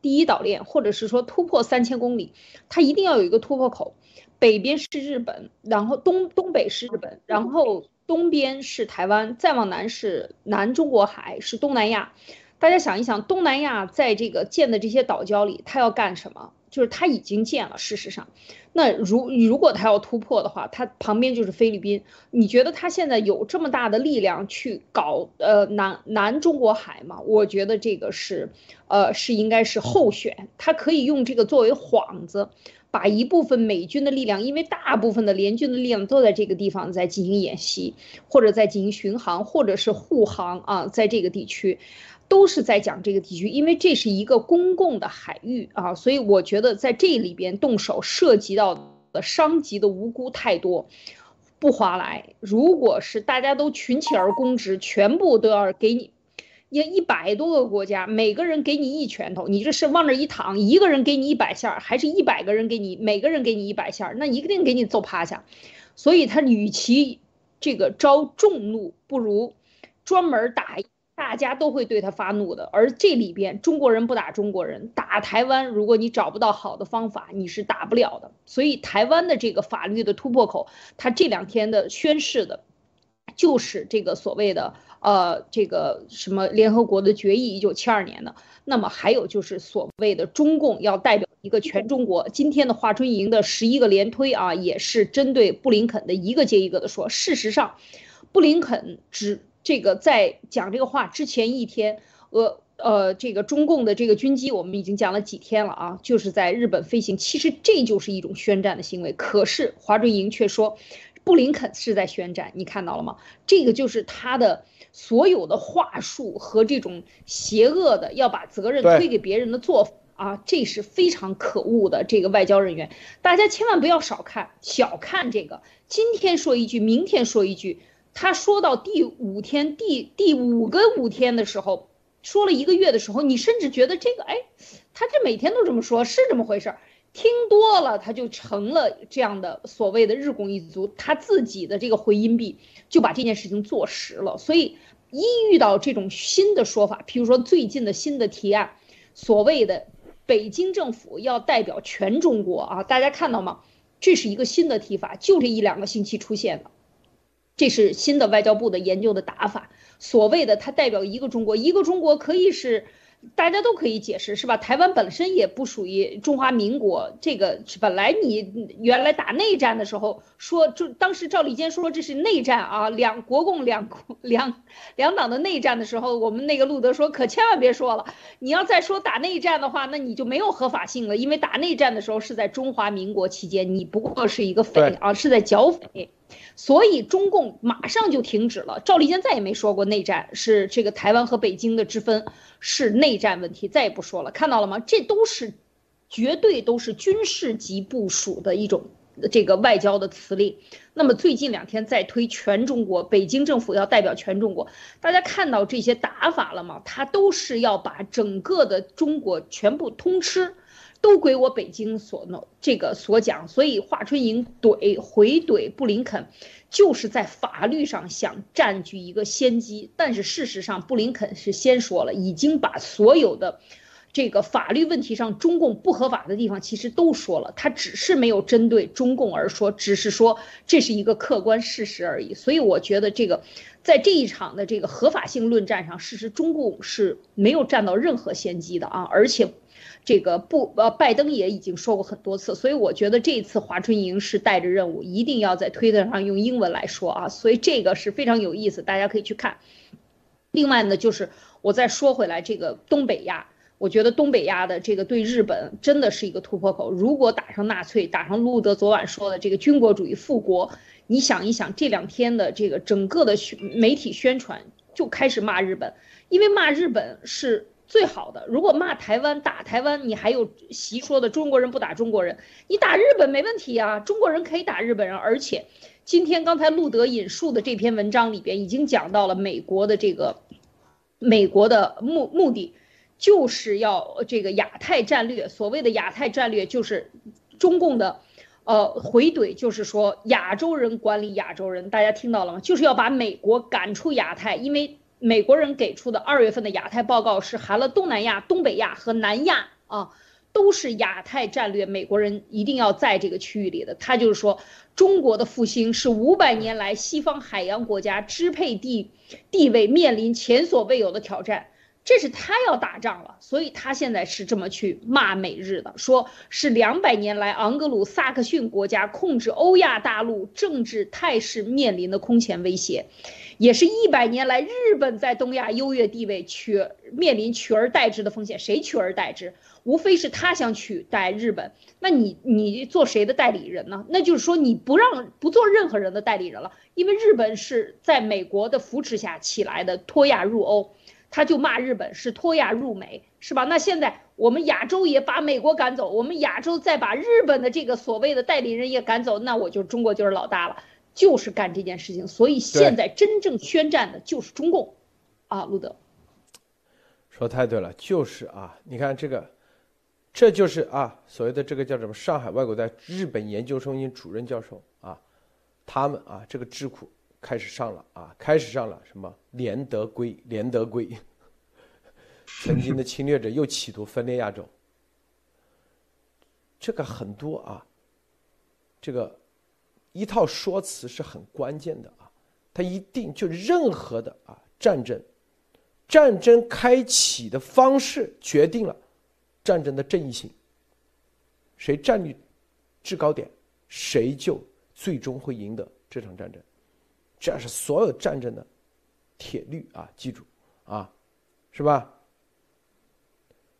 第一岛链，或者是说突破三千公里，他一定要有一个突破口，北边是日本，然后东东北是日本，然后。东边是台湾，再往南是南中国海，是东南亚。大家想一想，东南亚在这个建的这些岛礁里，它要干什么？就是它已经建了。事实上，那如如果它要突破的话，它旁边就是菲律宾。你觉得它现在有这么大的力量去搞呃南南中国海吗？我觉得这个是，呃，是应该是候选。它可以用这个作为幌子。把一部分美军的力量，因为大部分的联军的力量都在这个地方在进行演习，或者在进行巡航，或者是护航啊，在这个地区，都是在讲这个地区，因为这是一个公共的海域啊，所以我觉得在这里边动手涉及到的伤及的无辜太多，不划来。如果是大家都群起而攻之，全部都要给你。也一百多个国家，每个人给你一拳头，你这是往那一躺，一个人给你一百下，还是一百个人给你，每个人给你一百下，那一定给你揍趴下。所以他与其这个招众怒，不如专门打，大家都会对他发怒的。而这里边中国人不打中国人，打台湾，如果你找不到好的方法，你是打不了的。所以台湾的这个法律的突破口，他这两天的宣誓的，就是这个所谓的。呃，这个什么联合国的决议，一九七二年的。那么还有就是所谓的中共要代表一个全中国。今天的华春莹的十一个连推啊，也是针对布林肯的一个接一个的说。事实上，布林肯只这个在讲这个话之前一天，呃呃，这个中共的这个军机我们已经讲了几天了啊，就是在日本飞行。其实这就是一种宣战的行为。可是华春莹却说。布林肯是在宣战，你看到了吗？这个就是他的所有的话术和这种邪恶的要把责任推给别人的做法啊，这是非常可恶的。这个外交人员，大家千万不要少看、小看这个。今天说一句，明天说一句。他说到第五天、第第五个五天的时候，说了一个月的时候，你甚至觉得这个，哎，他这每天都这么说，是这么回事儿。听多了，他就成了这样的所谓的日拱一卒，他自己的这个回音壁就把这件事情坐实了。所以一遇到这种新的说法，譬如说最近的新的提案，所谓的北京政府要代表全中国啊，大家看到吗？这是一个新的提法，就这一两个星期出现的，这是新的外交部的研究的打法。所谓的它代表一个中国，一个中国可以是。大家都可以解释，是吧？台湾本身也不属于中华民国，这个本来你原来打内战的时候说，就当时赵立坚说这是内战啊，两国共两 两两党的内战的时候，我们那个路德说可千万别说了，你要再说打内战的话，那你就没有合法性了，因为打内战的时候是在中华民国期间，你不过是一个匪啊，是在剿匪。所以中共马上就停止了。赵立坚再也没说过内战是这个台湾和北京的之分是内战问题，再也不说了。看到了吗？这都是绝对都是军事级部署的一种这个外交的辞令。那么最近两天在推全中国，北京政府要代表全中国，大家看到这些打法了吗？他都是要把整个的中国全部通吃。都归我北京所弄，这个所讲，所以华春莹怼回怼布林肯，就是在法律上想占据一个先机。但是事实上，布林肯是先说了，已经把所有的这个法律问题上中共不合法的地方其实都说了，他只是没有针对中共而说，只是说这是一个客观事实而已。所以我觉得这个在这一场的这个合法性论战上，事实中共是没有占到任何先机的啊，而且。这个不呃，拜登也已经说过很多次，所以我觉得这次华春莹是带着任务，一定要在推特上用英文来说啊，所以这个是非常有意思，大家可以去看。另外呢，就是我再说回来，这个东北亚，我觉得东北亚的这个对日本真的是一个突破口。如果打上纳粹，打上路德昨晚说的这个军国主义复国，你想一想，这两天的这个整个的媒体宣传就开始骂日本，因为骂日本是。最好的，如果骂台湾打台湾，你还有习说的中国人不打中国人，你打日本没问题啊，中国人可以打日本人。而且，今天刚才路德引述的这篇文章里边已经讲到了美国的这个，美国的目目的就是要这个亚太战略。所谓的亚太战略就是中共的，呃回怼，就是说亚洲人管理亚洲人，大家听到了吗？就是要把美国赶出亚太，因为。美国人给出的二月份的亚太报告是含了东南亚、东北亚和南亚啊，都是亚太战略。美国人一定要在这个区域里的。他就是说，中国的复兴是五百年来西方海洋国家支配地地位面临前所未有的挑战。这是他要打仗了，所以他现在是这么去骂美日的，说是两百年来昂格鲁萨克逊国家控制欧亚大陆政治态势面临的空前威胁。也是一百年来，日本在东亚优越地位取面临取而代之的风险。谁取而代之？无非是他想取代日本。那你你做谁的代理人呢？那就是说你不让不做任何人的代理人了，因为日本是在美国的扶持下起来的，脱亚入欧，他就骂日本是脱亚入美，是吧？那现在我们亚洲也把美国赶走，我们亚洲再把日本的这个所谓的代理人也赶走，那我就中国就是老大了。就是干这件事情，所以现在真正宣战的就是中共，啊，路德，说太对了，就是啊，你看这个，这就是啊，所谓的这个叫什么？上海外国在日本研究中心主任教授啊，他们啊，这个智库开始上了啊，开始上了什么？连德归，连德归，曾经的侵略者又企图分裂亚洲，这个很多啊，这个。一套说辞是很关键的啊，它一定就任何的啊战争，战争开启的方式决定了战争的正义性。谁占据制高点，谁就最终会赢得这场战争，这是所有战争的铁律啊！记住啊，是吧？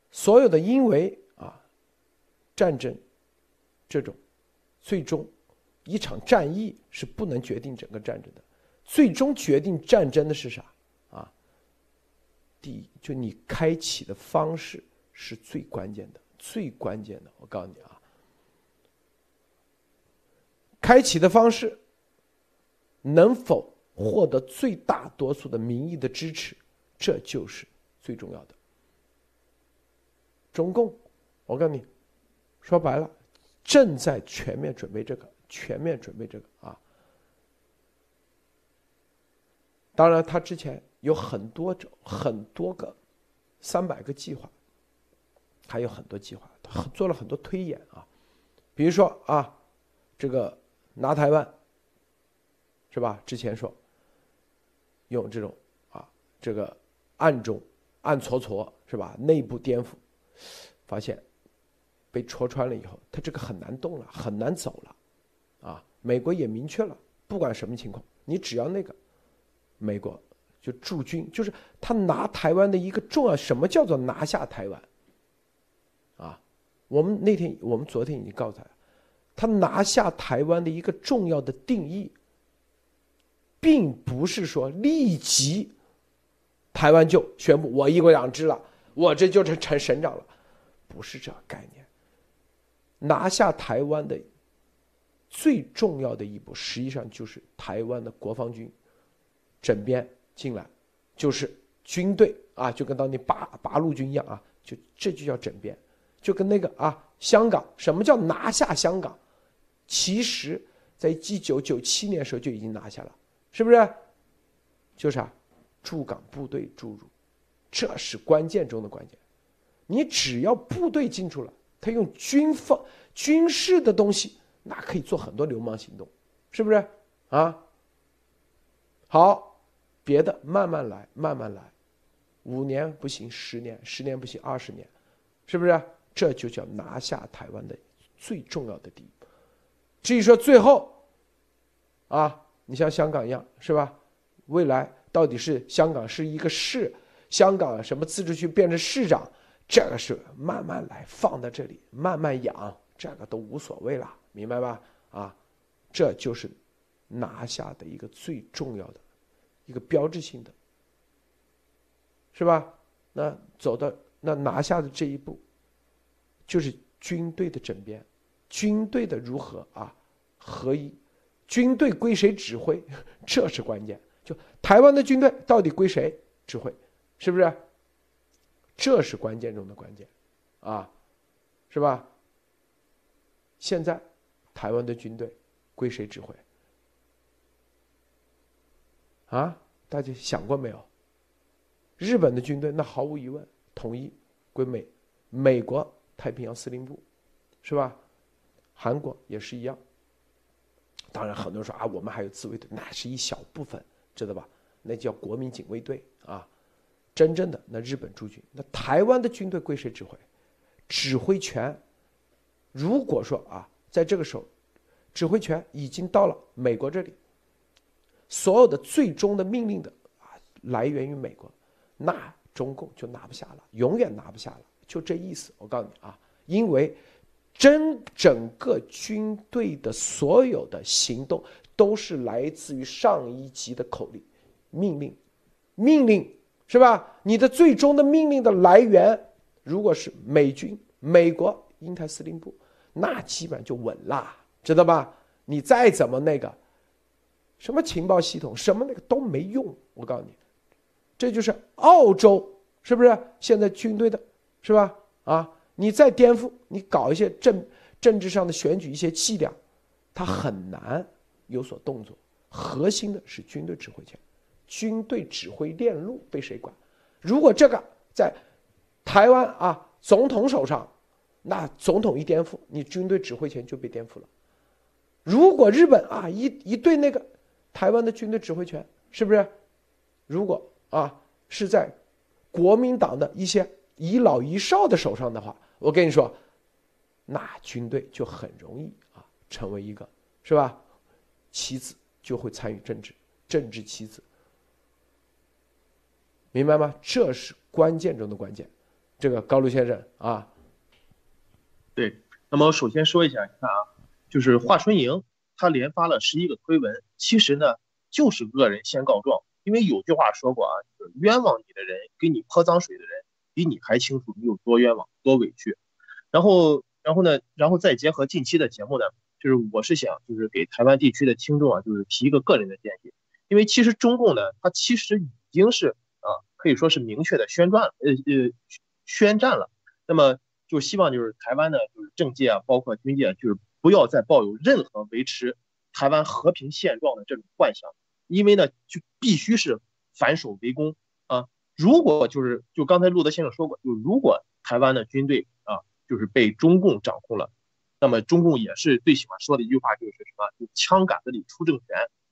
所有的因为啊战争这种最终。一场战役是不能决定整个战争的，最终决定战争的是啥啊？第一，就你开启的方式是最关键的，最关键的。我告诉你啊，开启的方式能否获得最大多数的民意的支持，这就是最重要的。中共，我告诉你，说白了，正在全面准备这个。全面准备这个啊！当然，他之前有很多种、很多个、三百个计划，还有很多计划，他做了很多推演啊。比如说啊，这个拿台湾，是吧？之前说用这种啊，这个暗中暗搓搓，是吧？内部颠覆，发现被戳穿了以后，他这个很难动了，很难走了。啊，美国也明确了，不管什么情况，你只要那个，美国就驻军，就是他拿台湾的一个重要，什么叫做拿下台湾？啊，我们那天，我们昨天已经告诉他，他拿下台湾的一个重要的定义，并不是说立即台湾就宣布我一国两制了，我这就是成省长了，不是这个概念，拿下台湾的。最重要的一步，实际上就是台湾的国防军整编进来，就是军队啊，就跟当年八八路军一样啊，就这就叫整编，就跟那个啊，香港什么叫拿下香港？其实，在一九九七年时候就已经拿下了，是不是？就是啊，驻港部队注入，这是关键中的关键。你只要部队进驻了，他用军方军事的东西。那可以做很多流氓行动，是不是啊？好，别的慢慢来，慢慢来，五年不行，十年，十年不行，二十年，是不是？这就叫拿下台湾的最重要的第一步。至于说最后，啊，你像香港一样，是吧？未来到底是香港是一个市，香港什么自治区变成市长，这个是慢慢来，放在这里，慢慢养，这个都无所谓了。明白吧？啊，这就是拿下的一个最重要的一个标志性的，是吧？那走到那拿下的这一步，就是军队的整编，军队的如何啊合一，军队归谁指挥，这是关键。就台湾的军队到底归谁指挥，是不是？这是关键中的关键，啊，是吧？现在。台湾的军队归谁指挥？啊，大家想过没有？日本的军队那毫无疑问统一归美美国太平洋司令部，是吧？韩国也是一样。当然，很多人说啊，我们还有自卫队，那是一小部分，知道吧？那叫国民警卫队啊。真正的那日本驻军，那台湾的军队归谁指挥？指挥权，如果说啊。在这个时候，指挥权已经到了美国这里，所有的最终的命令的啊来源于美国，那中共就拿不下了，永远拿不下了，就这意思。我告诉你啊，因为真整个军队的所有的行动都是来自于上一级的口令、命令、命令，是吧？你的最终的命令的来源，如果是美军、美国英台司令部。那基本就稳了，知道吧？你再怎么那个，什么情报系统，什么那个都没用。我告诉你，这就是澳洲，是不是？现在军队的，是吧？啊，你再颠覆，你搞一些政政治上的选举一些伎俩，他很难有所动作。核心的是军队指挥权，军队指挥链路被谁管？如果这个在台湾啊总统手上。那总统一颠覆，你军队指挥权就被颠覆了。如果日本啊一一对那个台湾的军队指挥权，是不是？如果啊是在国民党的一些一老遗少的手上的话，我跟你说，那军队就很容易啊成为一个是吧？棋子就会参与政治，政治棋子，明白吗？这是关键中的关键。这个高卢先生啊。对，那么首先说一下，你看啊，就是华春莹他连发了十一个推文，其实呢就是恶人先告状。因为有句话说过啊，就是冤枉你的人给你泼脏水的人，比你还清楚你有多冤枉、多委屈。然后，然后呢，然后再结合近期的节目呢，就是我是想就是给台湾地区的听众啊，就是提一个个人的建议。因为其实中共呢，它其实已经是啊，可以说是明确的宣战了，呃呃，宣战了。那么就希望就是台湾呢，就是政界啊，包括军界，就是不要再抱有任何维持台湾和平现状的这种幻想，因为呢，就必须是反守为攻啊。如果就是就刚才路德先生说过，就如果台湾的军队啊，就是被中共掌控了，那么中共也是最喜欢说的一句话就是什么？就枪杆子里出政权。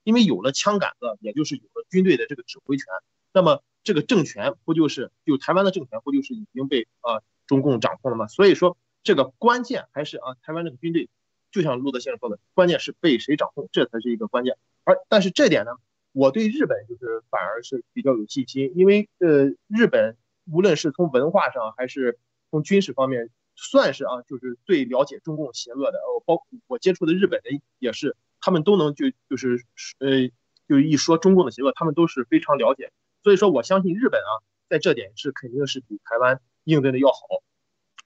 因为有了枪杆子，也就是有了军队的这个指挥权，那么这个政权不就是就台湾的政权不就是已经被啊中共掌控了吗？所以说这个关键还是啊台湾这个军队，就像路德先生说的，关键是被谁掌控，这才是一个关键。而但是这点呢，我对日本就是反而是比较有信心，因为呃日本无论是从文化上还是从军事方面，算是啊就是最了解中共邪恶的。呃，包我接触的日本人也是。他们都能就就是呃，就一说中共的邪恶，他们都是非常了解。所以说，我相信日本啊，在这点是肯定是比台湾应对的要好。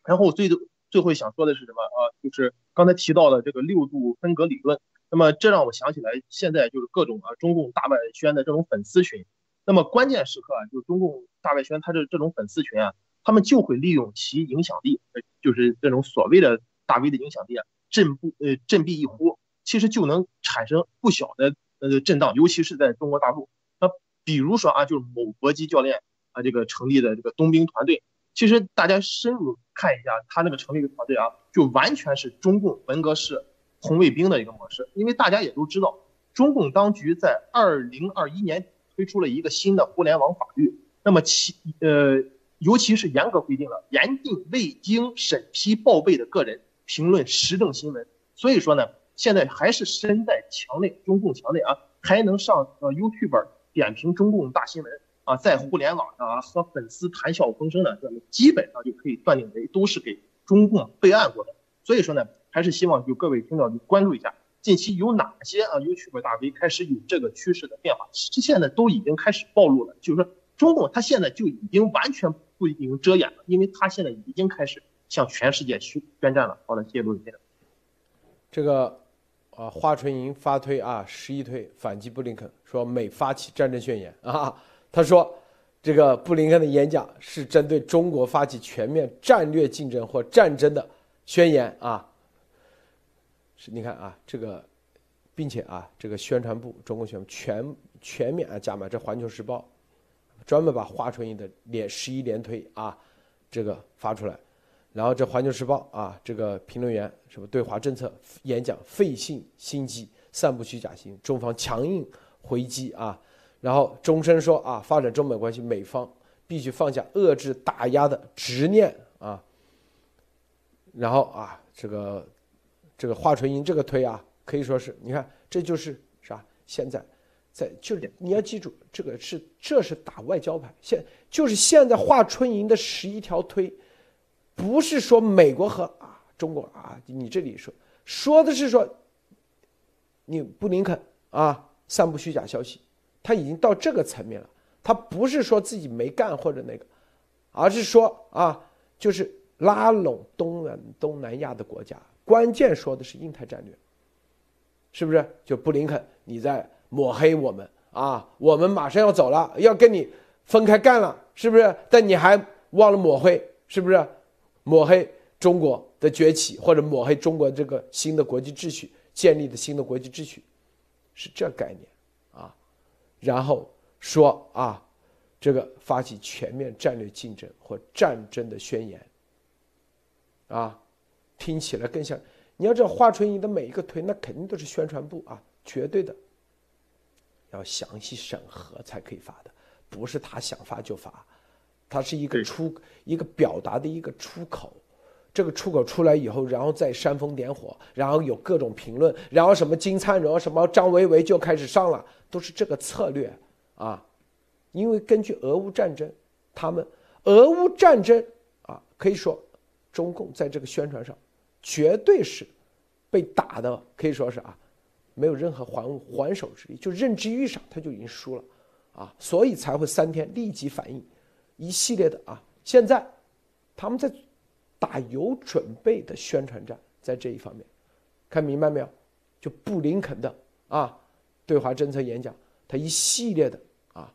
然后最最后想说的是什么啊？就是刚才提到的这个六度分隔理论。那么这让我想起来，现在就是各种啊中共大外宣的这种粉丝群。那么关键时刻啊，就是中共大外宣他这这种粉丝群啊，他们就会利用其影响力，就是这种所谓的大 V 的影响力啊，振不呃振臂一呼。其实就能产生不小的呃震荡，尤其是在中国大陆。那比如说啊，就是某搏击教练啊，这个成立的这个冬兵团队，其实大家深入看一下，他那个成立的团队啊，就完全是中共文革式红卫兵的一个模式。因为大家也都知道，中共当局在二零二一年推出了一个新的互联网法律，那么其呃，尤其是严格规定了严禁未经审批报备的个人评论时政新闻。所以说呢。现在还是身在墙内，中共墙内啊，还能上呃 YouTube 点评中共大新闻啊，在互联网上啊和粉丝谈笑风生的，这基本上就可以断定为都是给中共备案过的。所以说呢，还是希望就各位听众关注一下，近期有哪些啊 YouTube 大 V 开始有这个趋势的变化，其实现在都已经开始暴露了。就是说，中共他现在就已经完全不能遮掩了，因为他现在已经开始向全世界宣宣战了。好的，谢谢陆先生。这个。啊，华春莹发推啊，十一推反击布林肯，说美发起战争宣言啊。他说，这个布林肯的演讲是针对中国发起全面战略竞争或战争的宣言啊。是，你看啊，这个，并且啊，这个宣传部中国宣全全面啊加码，这《环球时报》专门把华春莹的连十一连推啊，这个发出来。然后这《环球时报》啊，这个评论员什么对华政策演讲费信心机，散布虚假信，中方强硬回击啊。然后终身说啊，发展中美关系，美方必须放下遏制打压的执念啊。然后啊，这个这个华春莹这个推啊，可以说是你看，这就是啥？现在在就是你要记住，这个是这是打外交牌，现就是现在华春莹的十一条推。不是说美国和啊中国啊，你这里说说的是说，你布林肯啊散布虚假消息，他已经到这个层面了。他不是说自己没干或者那个，而是说啊，就是拉拢东南东南亚的国家。关键说的是印太战略，是不是？就布林肯你在抹黑我们啊，我们马上要走了，要跟你分开干了，是不是？但你还忘了抹黑，是不是？抹黑中国的崛起，或者抹黑中国这个新的国际秩序建立的新的国际秩序，是这概念啊。然后说啊，这个发起全面战略竞争或战争的宣言啊，听起来更像。你要知道，华春莹的每一个推，那肯定都是宣传部啊，绝对的要详细审核才可以发的，不是他想发就发。它是一个出一个表达的一个出口，这个出口出来以后，然后再煽风点火，然后有各种评论，然后什么金灿荣、什么张维维就开始上了，都是这个策略啊。因为根据俄乌战争，他们俄乌战争啊，可以说中共在这个宣传上绝对是被打的，可以说是啊，没有任何还还手之力，就认知域上他就已经输了，啊，所以才会三天立即反应，一系列的啊，现在他们在打有准备的宣传战，在这一方面，看明白没有？就布林肯的啊对华政策演讲，他一系列的啊，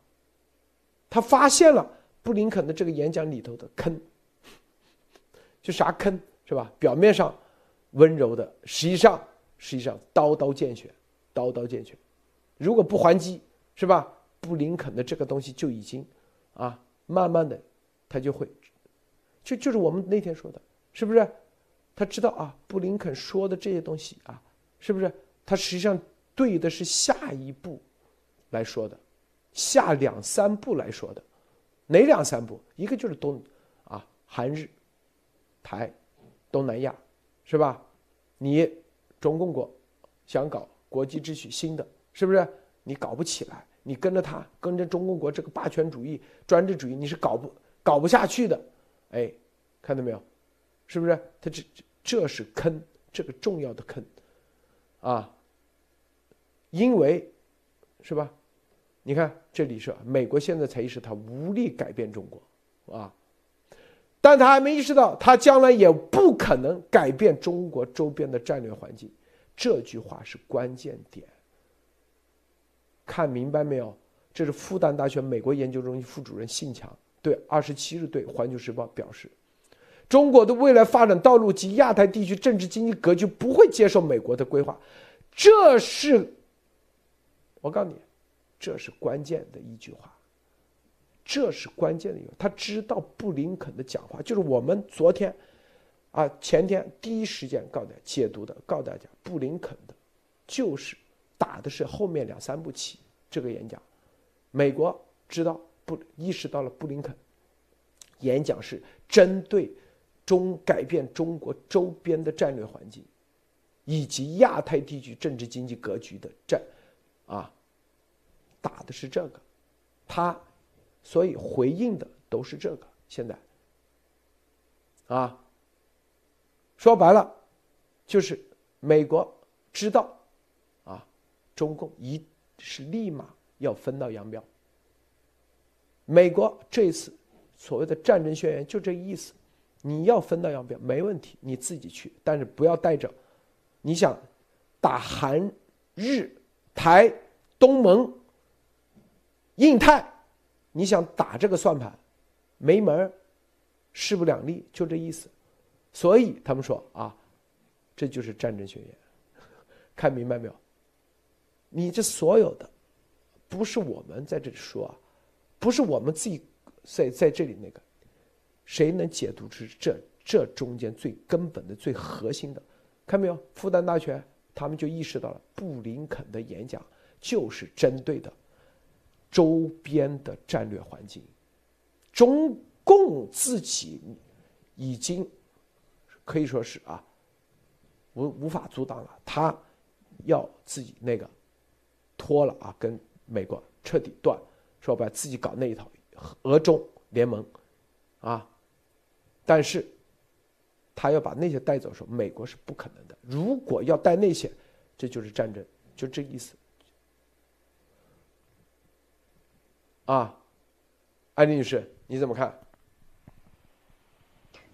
他发现了布林肯的这个演讲里头的坑，就啥坑是吧？表面上温柔的，实际上。实际上刀刀见血，刀刀见血。如果不还击，是吧？布林肯的这个东西就已经，啊，慢慢的，他就会，就就是我们那天说的，是不是？他知道啊，布林肯说的这些东西啊，是不是？他实际上对的是下一步来说的，下两三步来说的，哪两三步？一个就是东，啊，韩日，台，东南亚，是吧？你。中共国想搞国际秩序新的，是不是？你搞不起来，你跟着他，跟着中共国这个霸权主义、专制主义，你是搞不搞不下去的。哎，看到没有？是不是？他这这是坑，这个重要的坑啊！因为是吧？你看这里是美国现在才意识他无力改变中国啊，但他还没意识到，他将来也不可能改变中国周边的战略环境。这句话是关键点，看明白没有？这是复旦大学美国研究中心副主任信强对二十七日对《环球时报》表示：“中国的未来发展道路及亚太地区政治经济格局不会接受美国的规划。”这是，我告诉你，这是关键的一句话，这是关键的一个。他知道布林肯的讲话，就是我们昨天。啊，前天第一时间告大家解读的，告大家布林肯的，就是打的是后面两三步棋这个演讲。美国知道不意识到了布林肯演讲是针对中改变中国周边的战略环境，以及亚太地区政治经济格局的战，啊，打的是这个，他所以回应的都是这个。现在，啊。说白了，就是美国知道，啊，中共一是立马要分道扬镳。美国这次所谓的战争宣言就这意思，你要分道扬镳没问题，你自己去，但是不要带着，你想打韩、日、台、东盟、印太，你想打这个算盘，没门势不两立，就这意思。所以他们说啊，这就是战争宣言，看明白没有？你这所有的，不是我们在这里说啊，不是我们自己在在这里那个，谁能解读出这这中间最根本的、最核心的？看没有？复旦大学他们就意识到了，布林肯的演讲就是针对的周边的战略环境，中共自己已经。可以说是啊，无无法阻挡了。他要自己那个脱了啊，跟美国彻底断，说白自己搞那一套俄中联盟啊。但是他要把那些带走的时候，美国是不可能的。如果要带那些，这就是战争，就这意思啊。艾丽女士，你怎么看？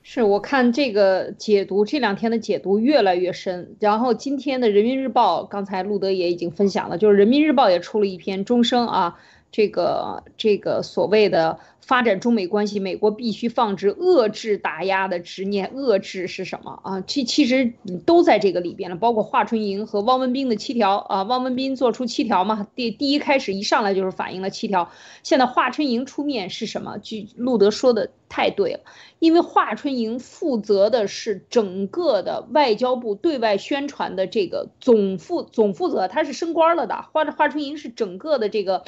是我看这个解读，这两天的解读越来越深。然后今天的人民日报，刚才路德也已经分享了，就是人民日报也出了一篇钟声啊，这个这个所谓的。发展中美关系，美国必须放置遏制打压的执念。遏制是什么啊？其其实都在这个里边了，包括华春莹和汪文斌的七条啊。汪文斌做出七条嘛，第第一开始一上来就是反映了七条。现在华春莹出面是什么？据路德说的太对了，因为华春莹负责的是整个的外交部对外宣传的这个总负总负责，他是升官了的。华华春莹是整个的这个。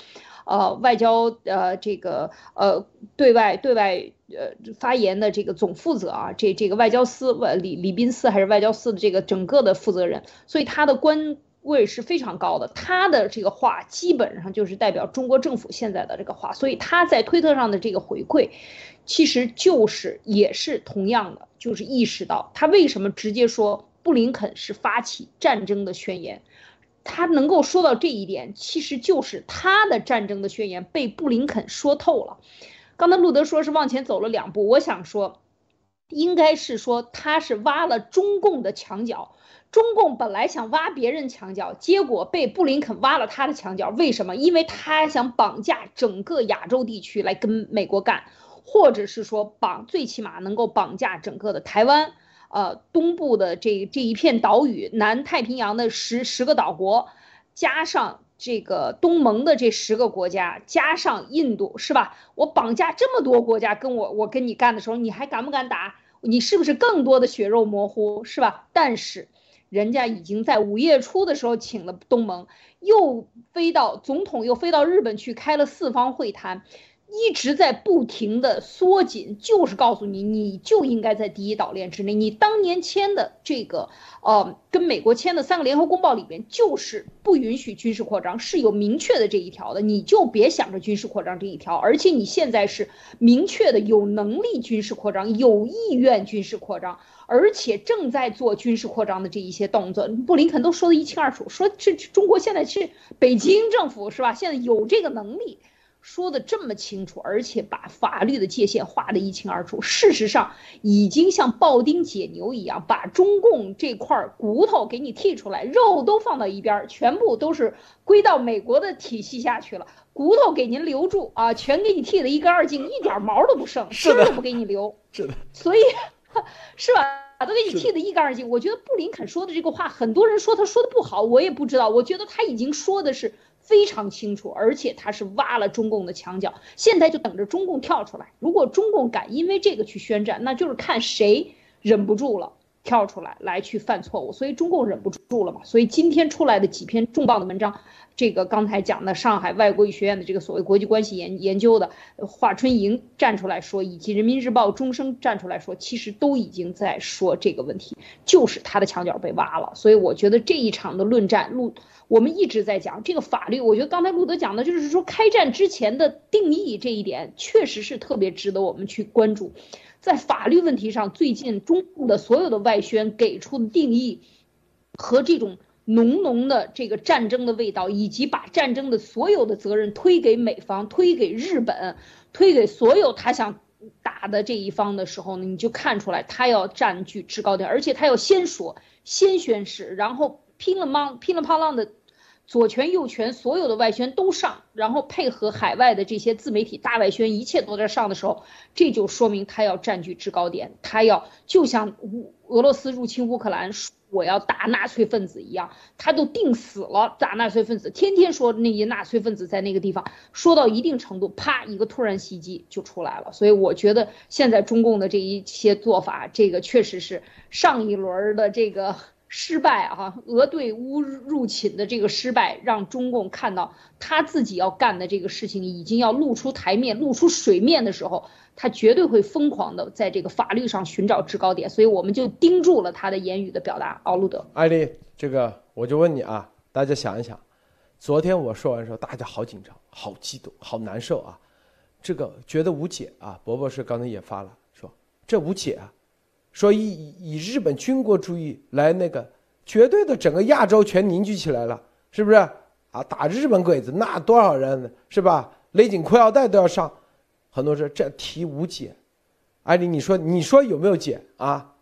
呃，外交呃，这个呃，对外对外呃发言的这个总负责啊，这这个外交司外李李斌司还是外交司的这个整个的负责人，所以他的官位是非常高的，他的这个话基本上就是代表中国政府现在的这个话，所以他在推特上的这个回馈，其实就是也是同样的，就是意识到他为什么直接说布林肯是发起战争的宣言。他能够说到这一点，其实就是他的战争的宣言被布林肯说透了。刚才路德说是往前走了两步，我想说，应该是说他是挖了中共的墙角。中共本来想挖别人墙角，结果被布林肯挖了他的墙角。为什么？因为他想绑架整个亚洲地区来跟美国干，或者是说绑，最起码能够绑架整个的台湾，呃，东部的这这一片岛屿，南太平洋的十十个岛国，加上。这个东盟的这十个国家加上印度是吧？我绑架这么多国家跟我我跟你干的时候，你还敢不敢打？你是不是更多的血肉模糊是吧？但是人家已经在五月初的时候请了东盟，又飞到总统又飞到日本去开了四方会谈。一直在不停的缩紧，就是告诉你，你就应该在第一岛链之内。你当年签的这个，呃，跟美国签的三个联合公报里边，就是不允许军事扩张，是有明确的这一条的。你就别想着军事扩张这一条，而且你现在是明确的有能力军事扩张，有意愿军事扩张，而且正在做军事扩张的这一些动作。布林肯都说的一清二楚，说这中国现在是北京政府是吧？现在有这个能力。说的这么清楚，而且把法律的界限划得一清二楚。事实上，已经像庖丁解牛一样，把中共这块骨头给你剔出来，肉都放到一边，全部都是归到美国的体系下去了。骨头给您留住啊，全给你剃得一干二净，一点毛都不剩，丝儿都不给你留。是的，所以是吧？都给你剃得一干二净。我觉得布林肯说的这个话，很多人说他说的不好，我也不知道。我觉得他已经说的是。非常清楚，而且他是挖了中共的墙角，现在就等着中共跳出来。如果中共敢因为这个去宣战，那就是看谁忍不住了跳出来来去犯错误。所以中共忍不住了嘛。所以今天出来的几篇重磅的文章，这个刚才讲的上海外国语学院的这个所谓国际关系研研究的华春莹站出来说，以及人民日报钟声站出来说，其实都已经在说这个问题，就是他的墙角被挖了。所以我觉得这一场的论战路。我们一直在讲这个法律，我觉得刚才路德讲的就是说开战之前的定义这一点，确实是特别值得我们去关注。在法律问题上，最近中共的所有的外宣给出的定义，和这种浓浓的这个战争的味道，以及把战争的所有的责任推给美方、推给日本、推给所有他想打的这一方的时候呢，你就看出来他要占据制高点，而且他要先说、先宣誓，然后。乒了乓乒了乓啷的，左拳右拳，所有的外宣都上，然后配合海外的这些自媒体大外宣，一切都在上的时候，这就说明他要占据制高点，他要就像乌俄罗斯入侵乌克兰，我要打纳粹分子一样，他都定死了打纳粹分子，天天说那些纳粹分子在那个地方，说到一定程度，啪一个突然袭击就出来了。所以我觉得现在中共的这一些做法，这个确实是上一轮的这个。失败啊！俄对乌入侵的这个失败，让中共看到他自己要干的这个事情已经要露出台面、露出水面的时候，他绝对会疯狂的在这个法律上寻找制高点。所以我们就盯住了他的言语的表达。奥路德，艾丽，这个我就问你啊，大家想一想，昨天我说完之后，大家好紧张、好激动、好难受啊，这个觉得无解啊。伯伯是刚才也发了，说这无解啊。说以以日本军国主义来那个绝对的整个亚洲全凝聚起来了，是不是啊？打日本鬼子那多少人是吧？勒紧裤腰带都要上，很多说这题无解。艾丽，你说你说有没有解啊？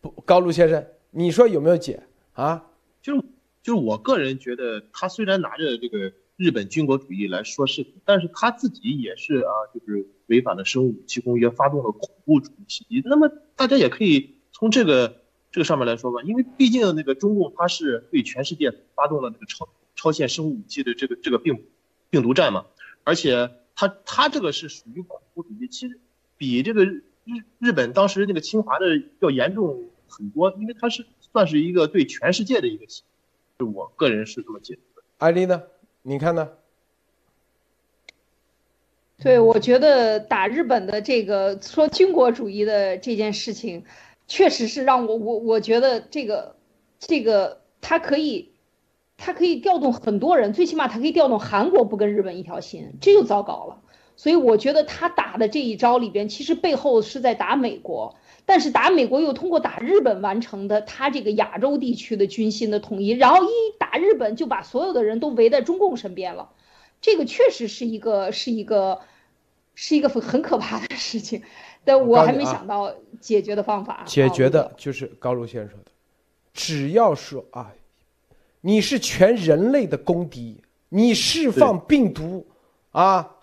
不，高露先生，你说有没有解啊？就是就是我个人觉得，他虽然拿着这个日本军国主义来说事情，但是他自己也是啊，就是违反了生物武器公约，发动了恐怖主义袭击。那么。大家也可以从这个这个上面来说吧，因为毕竟那个中共它是对全世界发动了那个超超限生物武器的这个这个病病毒战嘛，而且它它这个是属于恐怖主义，其实比这个日日本当时那个侵华的要严重很多，因为它是算是一个对全世界的一个，就我个人是这么解读的。艾丽呢？你看呢？对，我觉得打日本的这个说军国主义的这件事情，确实是让我我我觉得这个这个他可以，他可以调动很多人，最起码他可以调动韩国不跟日本一条心，这就糟糕了。所以我觉得他打的这一招里边，其实背后是在打美国。但是打美国又通过打日本完成的他这个亚洲地区的军心的统一，然后一打日本就把所有的人都围在中共身边了，这个确实是一个是一个是一个很可怕的事情，但我还没想到解决的方法。解决的就是高露先生说的，只要说啊，你是全人类的公敌，你释放病毒啊，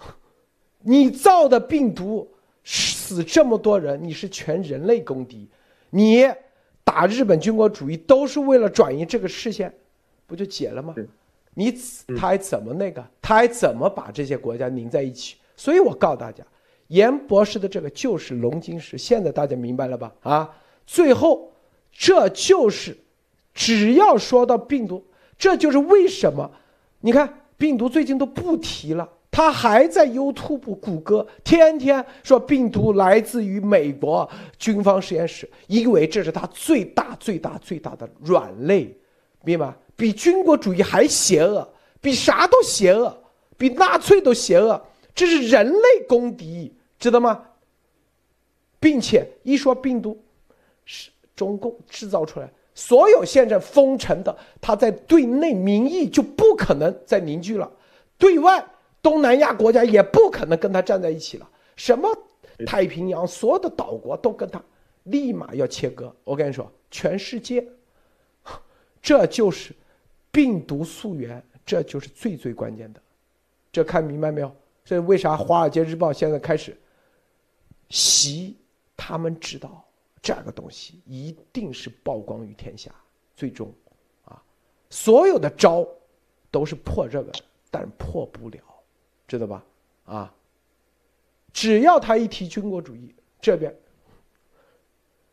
你造的病毒。死这么多人，你是全人类公敌，你打日本军国主义都是为了转移这个视线，不就解了吗？你他还怎么那个？他还怎么把这些国家拧在一起？所以我告诉大家，严博士的这个就是龙晶石，现在大家明白了吧？啊，最后这就是，只要说到病毒，这就是为什么？你看病毒最近都不提了。他还在 YouTube、谷歌天天说病毒来自于美国军方实验室，因为这是他最大、最大、最大的软肋，明白吗？比军国主义还邪恶，比啥都邪恶，比纳粹都邪恶，这是人类公敌，知道吗？并且一说病毒是中共制造出来，所有现在封城的，他在对内民意就不可能再凝聚了，对外。东南亚国家也不可能跟他站在一起了。什么太平洋所有的岛国都跟他立马要切割。我跟你说，全世界，这就是病毒溯源，这就是最最关键的。这看明白没有？所以为啥《华尔街日报》现在开始习？他们知道这个东西一定是曝光于天下，最终啊，所有的招都是破这个，但破不了。知道吧？啊，只要他一提军国主义，这边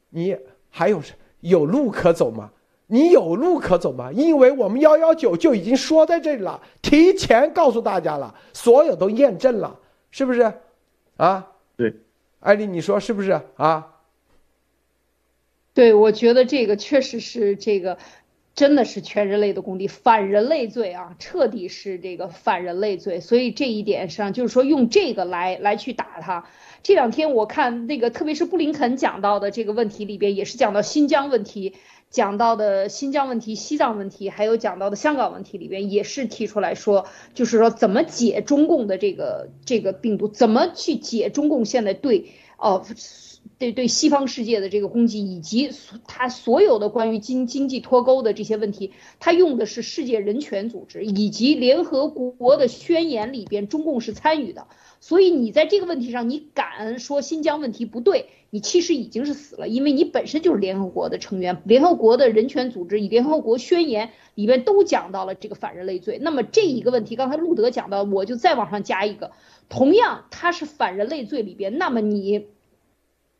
你还有有路可走吗？你有路可走吗？因为我们幺幺九就已经说在这里了，提前告诉大家了，所有都验证了，是不是？啊，对，艾丽，你说是不是啊？对，我觉得这个确实是这个。真的是全人类的公敌，反人类罪啊，彻底是这个反人类罪。所以这一点上，就是说用这个来来去打他。这两天我看那个，特别是布林肯讲到的这个问题里边，也是讲到新疆问题，讲到的新疆问题、西藏问题，还有讲到的香港问题里边，也是提出来说，就是说怎么解中共的这个这个病毒，怎么去解中共现在对哦。对对西方世界的这个攻击，以及他所有的关于经经济脱钩的这些问题，他用的是世界人权组织以及联合国的宣言里边，中共是参与的。所以你在这个问题上，你敢说新疆问题不对，你其实已经是死了，因为你本身就是联合国的成员，联合国的人权组织以联合国宣言里边都讲到了这个反人类罪。那么这一个问题，刚才路德讲到，我就再往上加一个，同样它是反人类罪里边，那么你。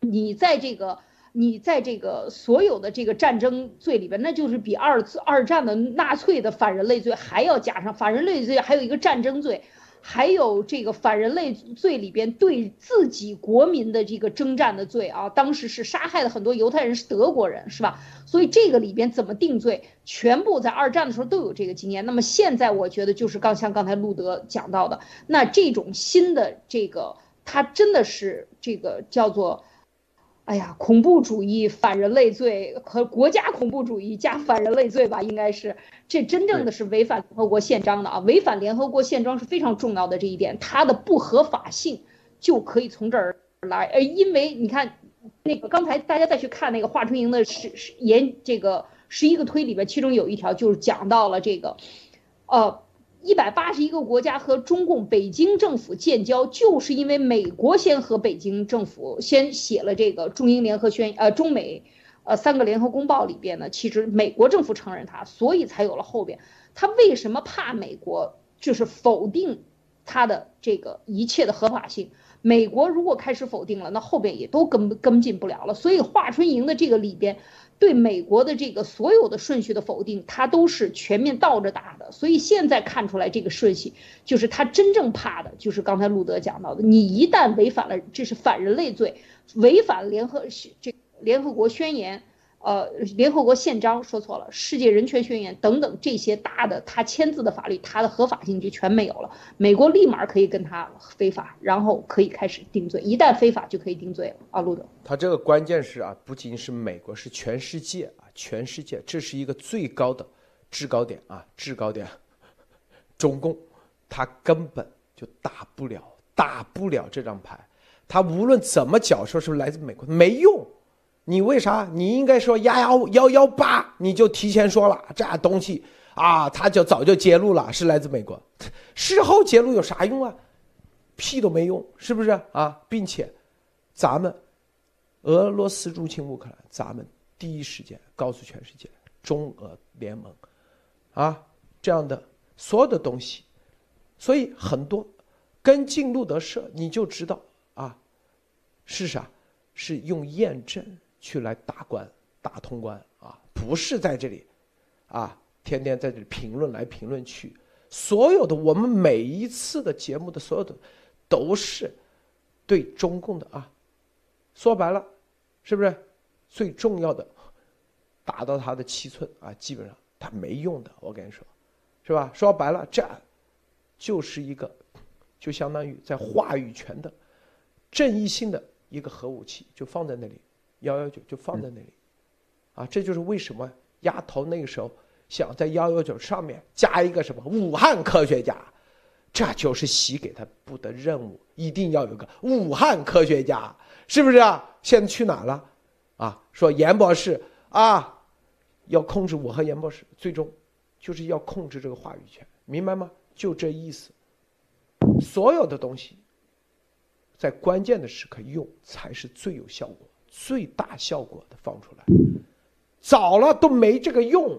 你在这个，你在这个所有的这个战争罪里边，那就是比二次二战的纳粹的反人类罪还要加上反人类罪，还有一个战争罪，还有这个反人类罪里边对自己国民的这个征战的罪啊，当时是杀害了很多犹太人，是德国人，是吧？所以这个里边怎么定罪，全部在二战的时候都有这个经验。那么现在我觉得就是刚像刚才路德讲到的，那这种新的这个，它真的是这个叫做。哎呀，恐怖主义、反人类罪和国家恐怖主义加反人类罪吧，应该是这真正的是违反联合国宪章的啊！违反联合国宪章是非常重要的这一点，它的不合法性就可以从这儿来。呃，因为你看，那个刚才大家再去看那个华春莹的十十研这个十一个推里边，其中有一条就是讲到了这个，呃。一百八十一个国家和中共北京政府建交，就是因为美国先和北京政府先写了这个中英联合宣，呃，中美，呃，三个联合公报里边呢，其实美国政府承认它，所以才有了后边。他为什么怕美国？就是否定他的这个一切的合法性。美国如果开始否定了，那后边也都跟跟进不了了。所以华春莹的这个里边。对美国的这个所有的顺序的否定，他都是全面倒着打的。所以现在看出来这个顺序，就是他真正怕的，就是刚才路德讲到的，你一旦违反了，这是反人类罪，违反联合这联合国宣言，呃，联合国宪章说错了，世界人权宣言等等这些大的他签字的法律，他的合法性就全没有了。美国立马可以跟他非法，然后可以开始定罪，一旦非法就可以定罪了。啊，路德，他这个关键是啊，不仅是美国，是全世界啊，全世界，这是一个最高的制高点啊，制高点。中共他根本就打不了，打不了这张牌，他无论怎么讲说是来自美国，没用。你为啥？你应该说幺幺幺幺八，你就提前说了这东西啊，他就早就揭露了，是来自美国。事后揭露有啥用啊？屁都没用，是不是啊？并且，咱们俄罗斯入侵乌克兰，咱们第一时间告诉全世界，中俄联盟啊这样的所有的东西，所以很多跟进路德社，你就知道啊，是啥？是用验证。去来打关打通关啊，不是在这里，啊，天天在这里评论来评论去，所有的我们每一次的节目的所有的，都是对中共的啊，说白了，是不是最重要的，打到他的七寸啊，基本上他没用的，我跟你说，是吧？说白了，这就是一个，就相当于在话语权的正义性的一个核武器，就放在那里。幺幺九就放在那里，啊，这就是为什么丫头那个时候想在幺幺九上面加一个什么武汉科学家，这就是习给他布的任务，一定要有个武汉科学家，是不是啊？现在去哪了？啊，说严博士啊，要控制我和严博士，最终就是要控制这个话语权，明白吗？就这意思。所有的东西，在关键的时刻用才是最有效果。最大效果的放出来，早了都没这个用。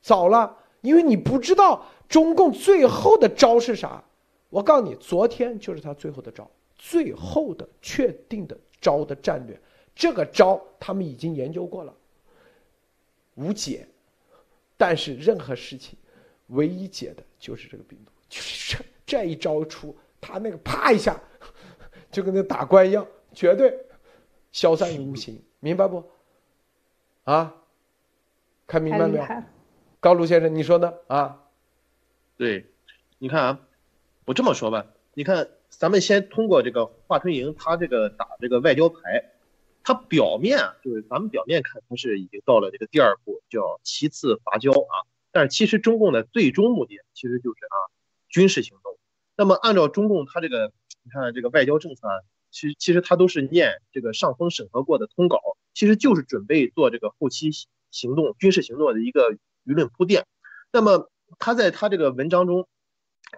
早了，因为你不知道中共最后的招是啥。我告诉你，昨天就是他最后的招，最后的确定的招的战略。这个招他们已经研究过了，无解。但是任何事情，唯一解的就是这个病毒。就是这这一招出，他那个啪一下，就跟那打怪一样，绝对。消散于无形，明白不？啊，看明白没有？高卢先生，你说呢？啊，对，你看啊，我这么说吧，你看，咱们先通过这个华春莹他这个打这个外交牌，他表面就是咱们表面看他是已经到了这个第二步，叫其次伐交啊，但是其实中共的最终目的其实就是啊军事行动。那么按照中共他这个，你看这个外交政策。其实其实他都是念这个上峰审核过的通稿，其实就是准备做这个后期行动、军事行动的一个舆论铺垫。那么他在他这个文章中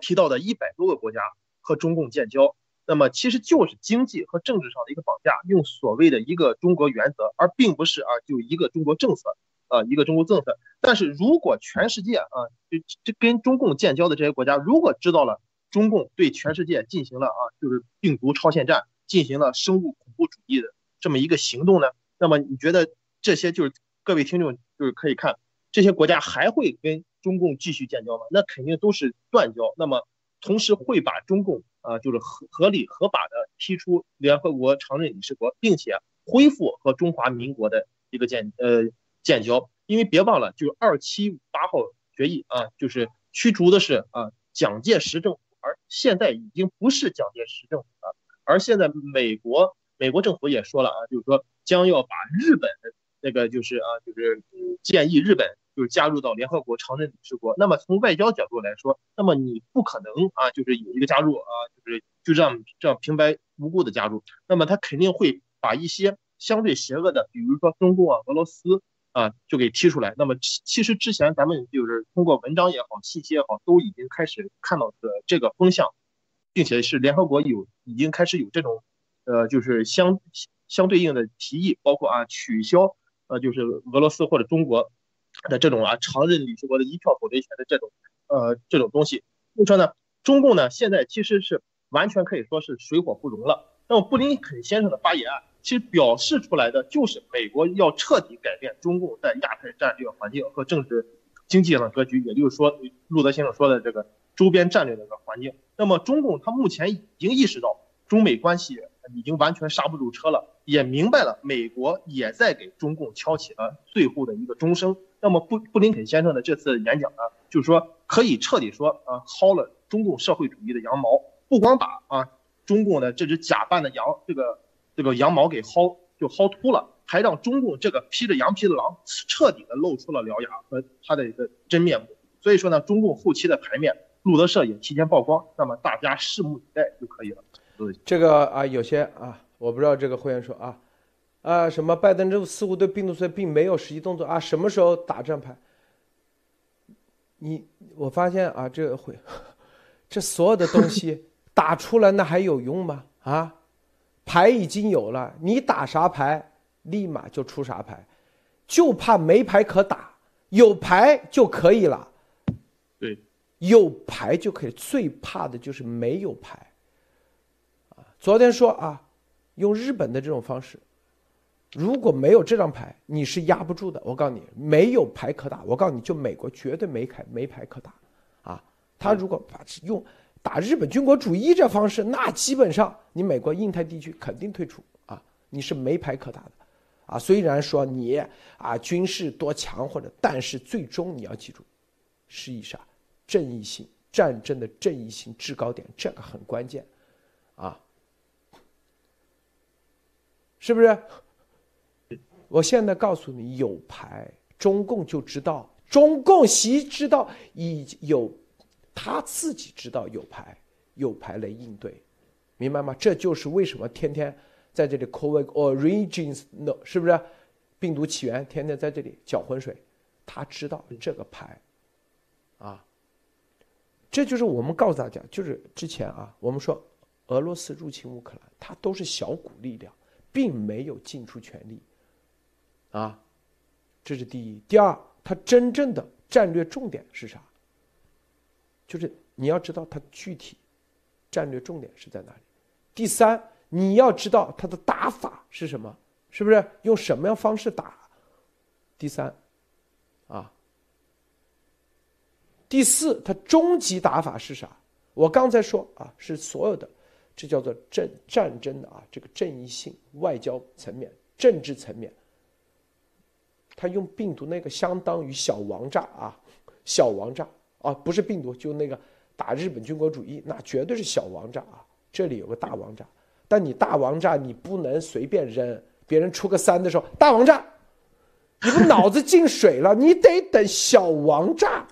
提到的一百多个国家和中共建交，那么其实就是经济和政治上的一个绑架，用所谓的一个中国原则，而并不是啊就一个中国政策啊一个中国政策。但是如果全世界啊就这跟中共建交的这些国家，如果知道了中共对全世界进行了啊就是病毒超限战。进行了生物恐怖主义的这么一个行动呢？那么你觉得这些就是各位听众就是可以看这些国家还会跟中共继续建交吗？那肯定都是断交。那么同时会把中共啊就是合合理合法的踢出联合国常任理事国，并且恢复和中华民国的一个建呃建交。因为别忘了，就二七五八号决议啊，就是驱逐的是啊蒋介石政府，而现在已经不是蒋介石政府了。而现在，美国美国政府也说了啊，就是说将要把日本那个就是啊，就是建议日本就是加入到联合国常任理事国。那么从外交角度来说，那么你不可能啊，就是有一个加入啊，就是就这样这样平白无故的加入。那么他肯定会把一些相对邪恶的，比如说中共啊、俄罗斯啊，就给踢出来。那么其实之前咱们就是通过文章也好、信息也好，都已经开始看到的这个风向。并且是联合国有已经开始有这种，呃，就是相相对应的提议，包括啊取消呃就是俄罗斯或者中国的这种啊常任理事国的一票否决权的这种呃这种东西。就说呢，中共呢现在其实是完全可以说是水火不容了。那么布林肯先生的发言啊，其实表示出来的就是美国要彻底改变中共在亚太战略环境和政治经济上的格局，也就是说路德先生说的这个。周边战略的一个环境，那么中共它目前已经意识到中美关系已经完全刹不住车了，也明白了美国也在给中共敲起了最后的一个钟声。那么布布林肯先生的这次演讲呢，就是说可以彻底说啊薅了中共社会主义的羊毛，不光把啊中共的这只假扮的羊这个这个羊毛给薅就薅秃了，还让中共这个披着羊皮的狼彻底的露出了獠牙和他的一个真面目。所以说呢，中共后期的牌面，路德社也提前曝光，那么大家拭目以待就可以了。这个啊，有些啊，我不知道这个会员说啊。啊，什么拜登政府似乎对病毒虽并没有实际动作啊？什么时候打这牌？你我发现啊，这会，这所有的东西打出来那还有用吗？啊，牌已经有了，你打啥牌，立马就出啥牌，就怕没牌可打，有牌就可以了。对，有牌就可以，最怕的就是没有牌。啊，昨天说啊，用日本的这种方式。如果没有这张牌，你是压不住的。我告诉你，没有牌可打。我告诉你就美国绝对没牌没牌可打，啊，他如果把用打日本军国主义这方式，那基本上你美国印太地区肯定退出啊，你是没牌可打的，啊，虽然说你啊军事多强或者，但是最终你要记住，是以啥？正义性战争的正义性制高点，这个很关键，啊，是不是？我现在告诉你，有牌，中共就知道，中共习知道已有，他自己知道有牌，有牌来应对，明白吗？这就是为什么天天在这里 COVID origins no 是不是？病毒起源天天在这里搅浑水，他知道这个牌，啊，这就是我们告诉大家，就是之前啊，我们说俄罗斯入侵乌克兰，它都是小股力量，并没有尽出全力。啊，这是第一。第二，它真正的战略重点是啥？就是你要知道它具体战略重点是在哪里。第三，你要知道它的打法是什么，是不是用什么样方式打？第三，啊，第四，它终极打法是啥？我刚才说啊，是所有的，这叫做战战争的啊，这个正义性、外交层面、政治层面。他用病毒那个相当于小王炸啊，小王炸啊，不是病毒，就那个打日本军国主义，那绝对是小王炸啊。这里有个大王炸，但你大王炸你不能随便扔，别人出个三的时候，大王炸，你不脑子进水了？你得等小王炸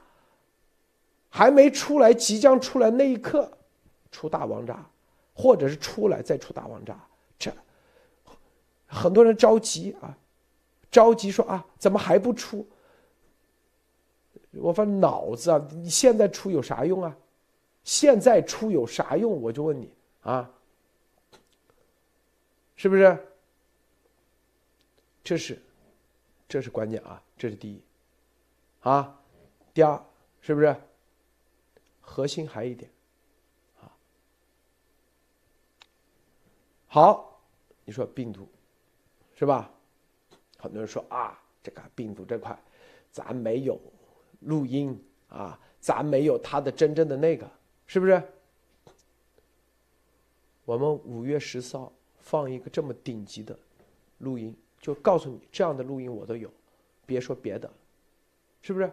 还没出来，即将出来那一刻，出大王炸，或者是出来再出大王炸，这很多人着急啊。着急说啊，怎么还不出？我发脑子啊，你现在出有啥用啊？现在出有啥用？我就问你啊，是不是？这是，这是关键啊，这是第一，啊，第二是不是？核心还一点，啊，好，你说病毒，是吧？很多人说啊，这个病毒这块，咱没有录音啊，咱没有他的真正的那个，是不是？我们五月十四号放一个这么顶级的录音，就告诉你这样的录音我都有，别说别的，是不是？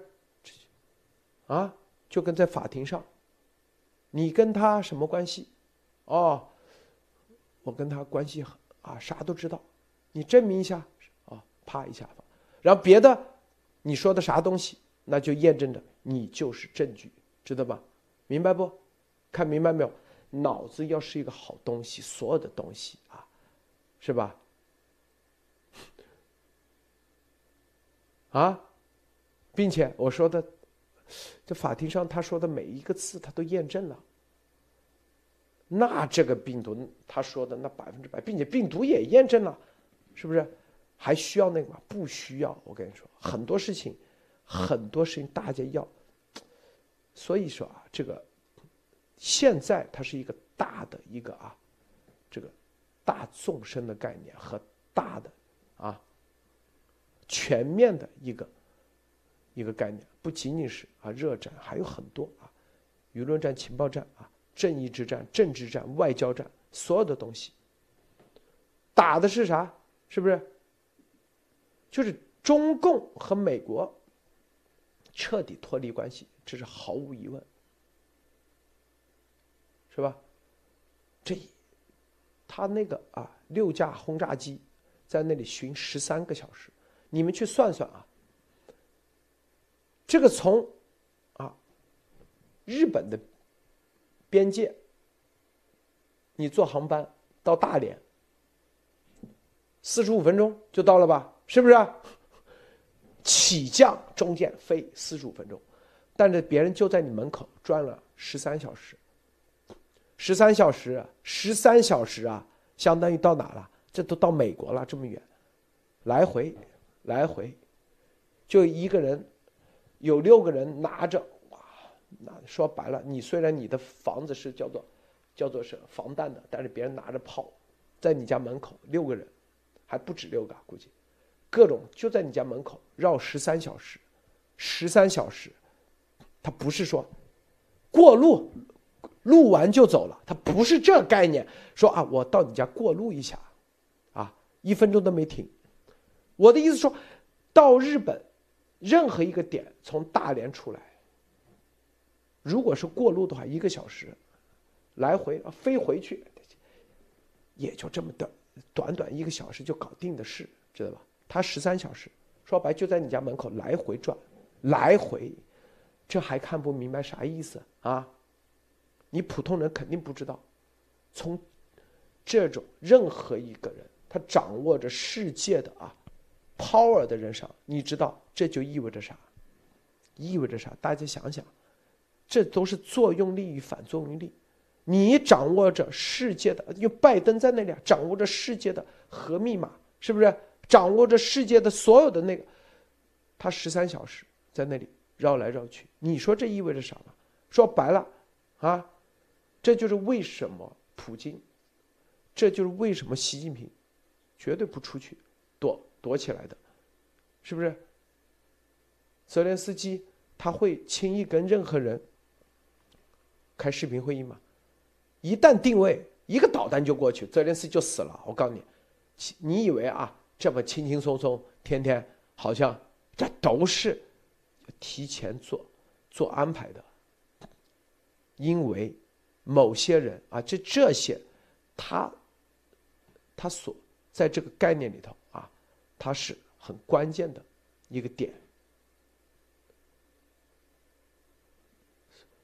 啊，就跟在法庭上，你跟他什么关系？哦，我跟他关系啊，啥都知道，你证明一下啊。啪一下，然后别的你说的啥东西，那就验证着你就是证据，知道吧？明白不？看明白没有？脑子要是一个好东西，所有的东西啊，是吧？啊，并且我说的，这法庭上他说的每一个字，他都验证了。那这个病毒他说的那百分之百，并且病毒也验证了，是不是？还需要那个吗？不需要。我跟你说，很多事情，很多事情大家要。所以说啊，这个现在它是一个大的一个啊，这个大纵深的概念和大的啊全面的一个一个概念，不仅仅是啊热战，还有很多啊舆论战、情报战啊、正义之战、政治战、外交战，所有的东西打的是啥？是不是？就是中共和美国彻底脱离关系，这是毫无疑问，是吧？这他那个啊，六架轰炸机在那里巡十三个小时，你们去算算啊。这个从啊日本的边界，你坐航班到大连，四十五分钟就到了吧？是不是？起降中间飞四十五分钟，但是别人就在你门口转了十三小时，十三小时，十三小时啊，相当于到哪了？这都到美国了，这么远，来回，来回，就一个人。有六个人拿着哇，那说白了，你虽然你的房子是叫做，叫做是防弹的，但是别人拿着炮，在你家门口六个人，还不止六个，估计，各种就在你家门口绕十三小时，十三小时，他不是说过路，录完就走了，他不是这概念，说啊，我到你家过路一下，啊，一分钟都没停，我的意思说，到日本。任何一个点从大连出来，如果是过路的话，一个小时，来回飞回去，也就这么短，短短一个小时就搞定的事，知道吧？他十三小时，说白就在你家门口来回转，来回，这还看不明白啥意思啊？你普通人肯定不知道，从这种任何一个人，他掌握着世界的啊。Power 的人上，你知道这就意味着啥？意味着啥？大家想想，这都是作用力与反作用力。你掌握着世界的，因为拜登在那里啊掌握着世界的核密码，是不是？掌握着世界的所有的那个，他十三小时在那里绕来绕去，你说这意味着啥吗？说白了，啊，这就是为什么普京，这就是为什么习近平绝对不出去躲。躲起来的，是不是？泽连斯基他会轻易跟任何人开视频会议吗？一旦定位一个导弹就过去，泽连斯基就死了。我告诉你，你以为啊这么轻轻松松，天天好像这都是提前做做安排的，因为某些人啊，这这些他他所在这个概念里头。它是很关键的一个点，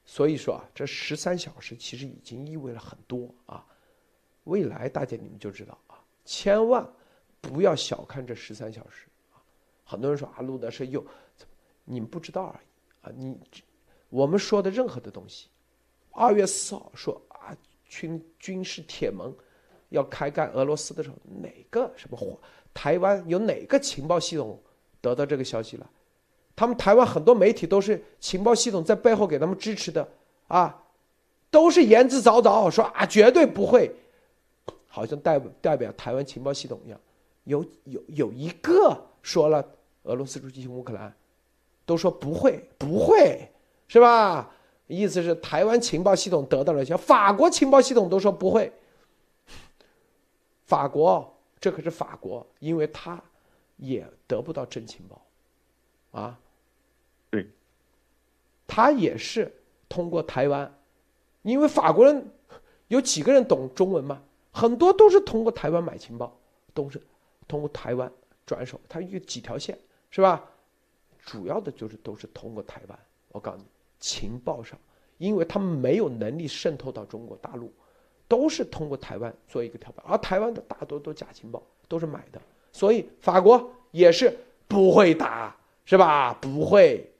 所以说啊，这十三小时其实已经意味了很多啊。未来大家你们就知道啊，千万不要小看这十三小时啊。很多人说啊，路德是又，你们不知道而已啊。你我们说的任何的东西，二月四号说啊，军军事铁盟要开干俄罗斯的时候，哪个什么火？台湾有哪个情报系统得到这个消息了？他们台湾很多媒体都是情报系统在背后给他们支持的啊，都是言之凿凿说啊，绝对不会，好像代代表台湾情报系统一样。有有有一个说了，俄罗斯入侵乌克兰，都说不会不会，是吧？意思是台湾情报系统得到了消息，法国情报系统都说不会，法国。这可是法国，因为他也得不到真情报，啊，对，他也是通过台湾，因为法国人有几个人懂中文嘛？很多都是通过台湾买情报，都是通过台湾转手，他有几条线是吧？主要的就是都是通过台湾。我告诉你，情报上，因为他们没有能力渗透到中国大陆。都是通过台湾做一个跳板，而台湾的大多都假情报，都是买的，所以法国也是不会打，是吧？不会，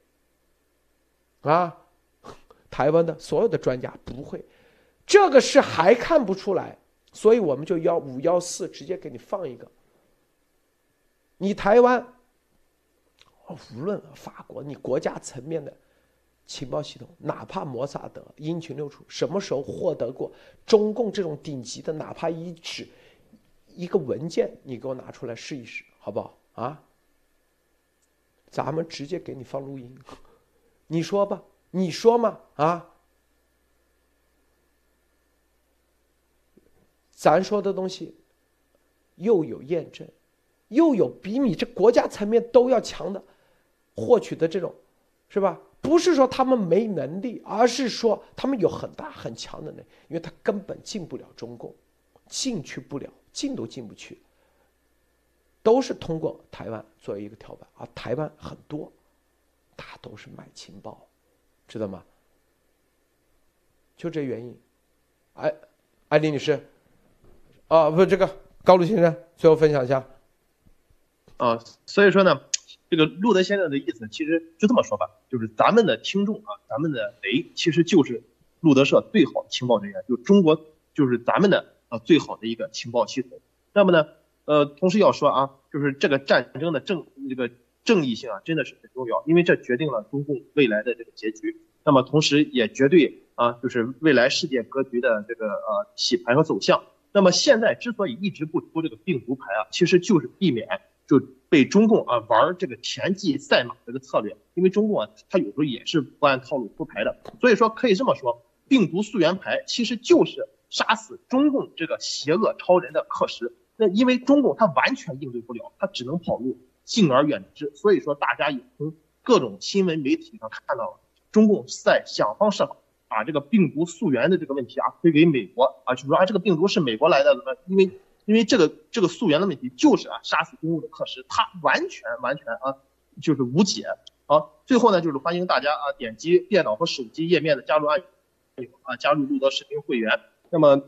啊，台湾的所有的专家不会，这个是还看不出来，所以我们就要五幺四直接给你放一个，你台湾，无论法国，你国家层面的。情报系统，哪怕摩萨德阴晴六处，什么时候获得过中共这种顶级的？哪怕一纸一个文件，你给我拿出来试一试，好不好啊？咱们直接给你放录音，你说吧，你说嘛啊？咱说的东西又有验证，又有比你这国家层面都要强的获取的这种，是吧？不是说他们没能力，而是说他们有很大很强的能力，因为他根本进不了中共，进去不了，进都进不去。都是通过台湾作为一个跳板而，台湾很多，大都是卖情报，知道吗？就这原因。哎，艾丽女士，啊，不，这个高露先生，最后分享一下。啊，所以说呢，这个路德先生的意思其实就这么说吧，就是咱们的听众啊，咱们的雷其实就是路德社最好的情报人员，就中国就是咱们的啊最好的一个情报系统。那么呢？呃，同时要说啊，就是这个战争的正这个正义性啊，真的是很重要，因为这决定了中共未来的这个结局。那么同时也绝对啊，就是未来世界格局的这个呃洗牌和走向。那么现在之所以一直不出这个病毒牌啊，其实就是避免就被中共啊玩这个田忌赛马这个策略，因为中共啊，他有时候也是不按套路出牌的。所以说可以这么说，病毒溯源牌其实就是杀死中共这个邪恶超人的课时。那因为中共他完全应对不了，他只能跑路，敬而远之。所以说，大家也从各种新闻媒体上看到了，中共在想方设法把这个病毒溯源的这个问题啊推给美国啊，就说啊这个病毒是美国来的，因为因为这个这个溯源的问题就是啊杀死中共的课时，他完全完全啊就是无解。好，最后呢就是欢迎大家啊点击电脑和手机页面的加入按钮啊加入路德视频会员。那么。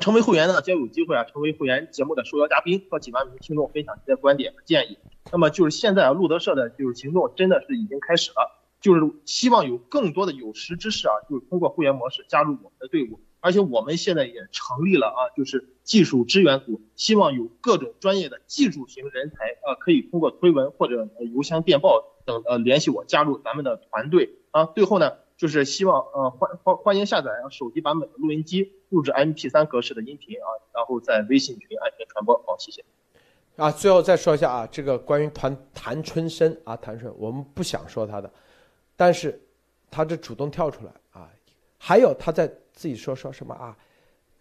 成为会员呢，将有机会啊，成为会员节目的受邀嘉宾，和几万名听众分享一些观点和建议。那么就是现在啊，路德社的就是行动真的是已经开始了，就是希望有更多的有识之士啊，就是通过会员模式加入我们的队伍。而且我们现在也成立了啊，就是技术支援组，希望有各种专业的技术型人才啊，可以通过推文或者邮箱、电报等呃联系我，加入咱们的团队啊。最后呢。就是希望呃欢欢欢迎下载手机版本的录音机，录制 MP3 格式的音频啊，然后在微信群安全传播。好，谢谢。啊，最后再说一下啊，这个关于谭谭春生啊，谭春，我们不想说他的，但是他这主动跳出来啊，还有他在自己说说什么啊，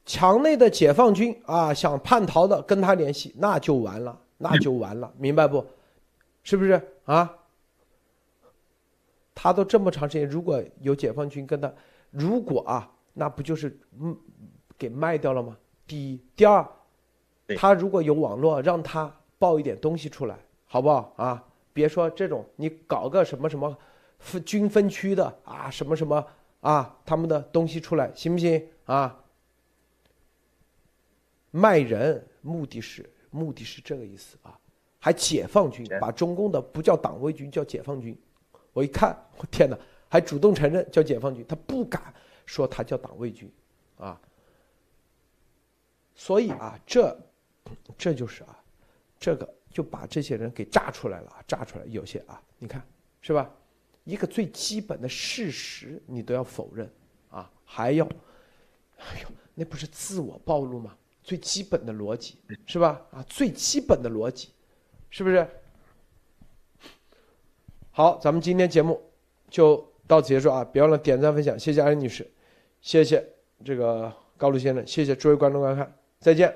墙内的解放军啊，想叛逃的跟他联系，那就完了，那就完了，明白不？是不是啊？他都这么长时间，如果有解放军跟他，如果啊，那不就是嗯给卖掉了吗？第一，第二，他如果有网络，让他报一点东西出来，好不好啊？别说这种，你搞个什么什么分军分区的啊，什么什么啊，他们的东西出来，行不行啊？卖人，目的是目的是这个意思啊？还解放军把中共的不叫党卫军，叫解放军。我一看，我天哪，还主动承认叫解放军，他不敢说他叫党卫军，啊，所以啊，这，这就是啊，这个就把这些人给炸出来了，炸出来有些啊，你看是吧？一个最基本的事实你都要否认啊，还要，哎呦，那不是自我暴露吗？最基本的逻辑是吧？啊，最基本的逻辑，是不是？好，咱们今天节目就到此结束啊！别忘了点赞分享，谢谢安女士，谢谢这个高露先生，谢谢诸位观众观看，再见。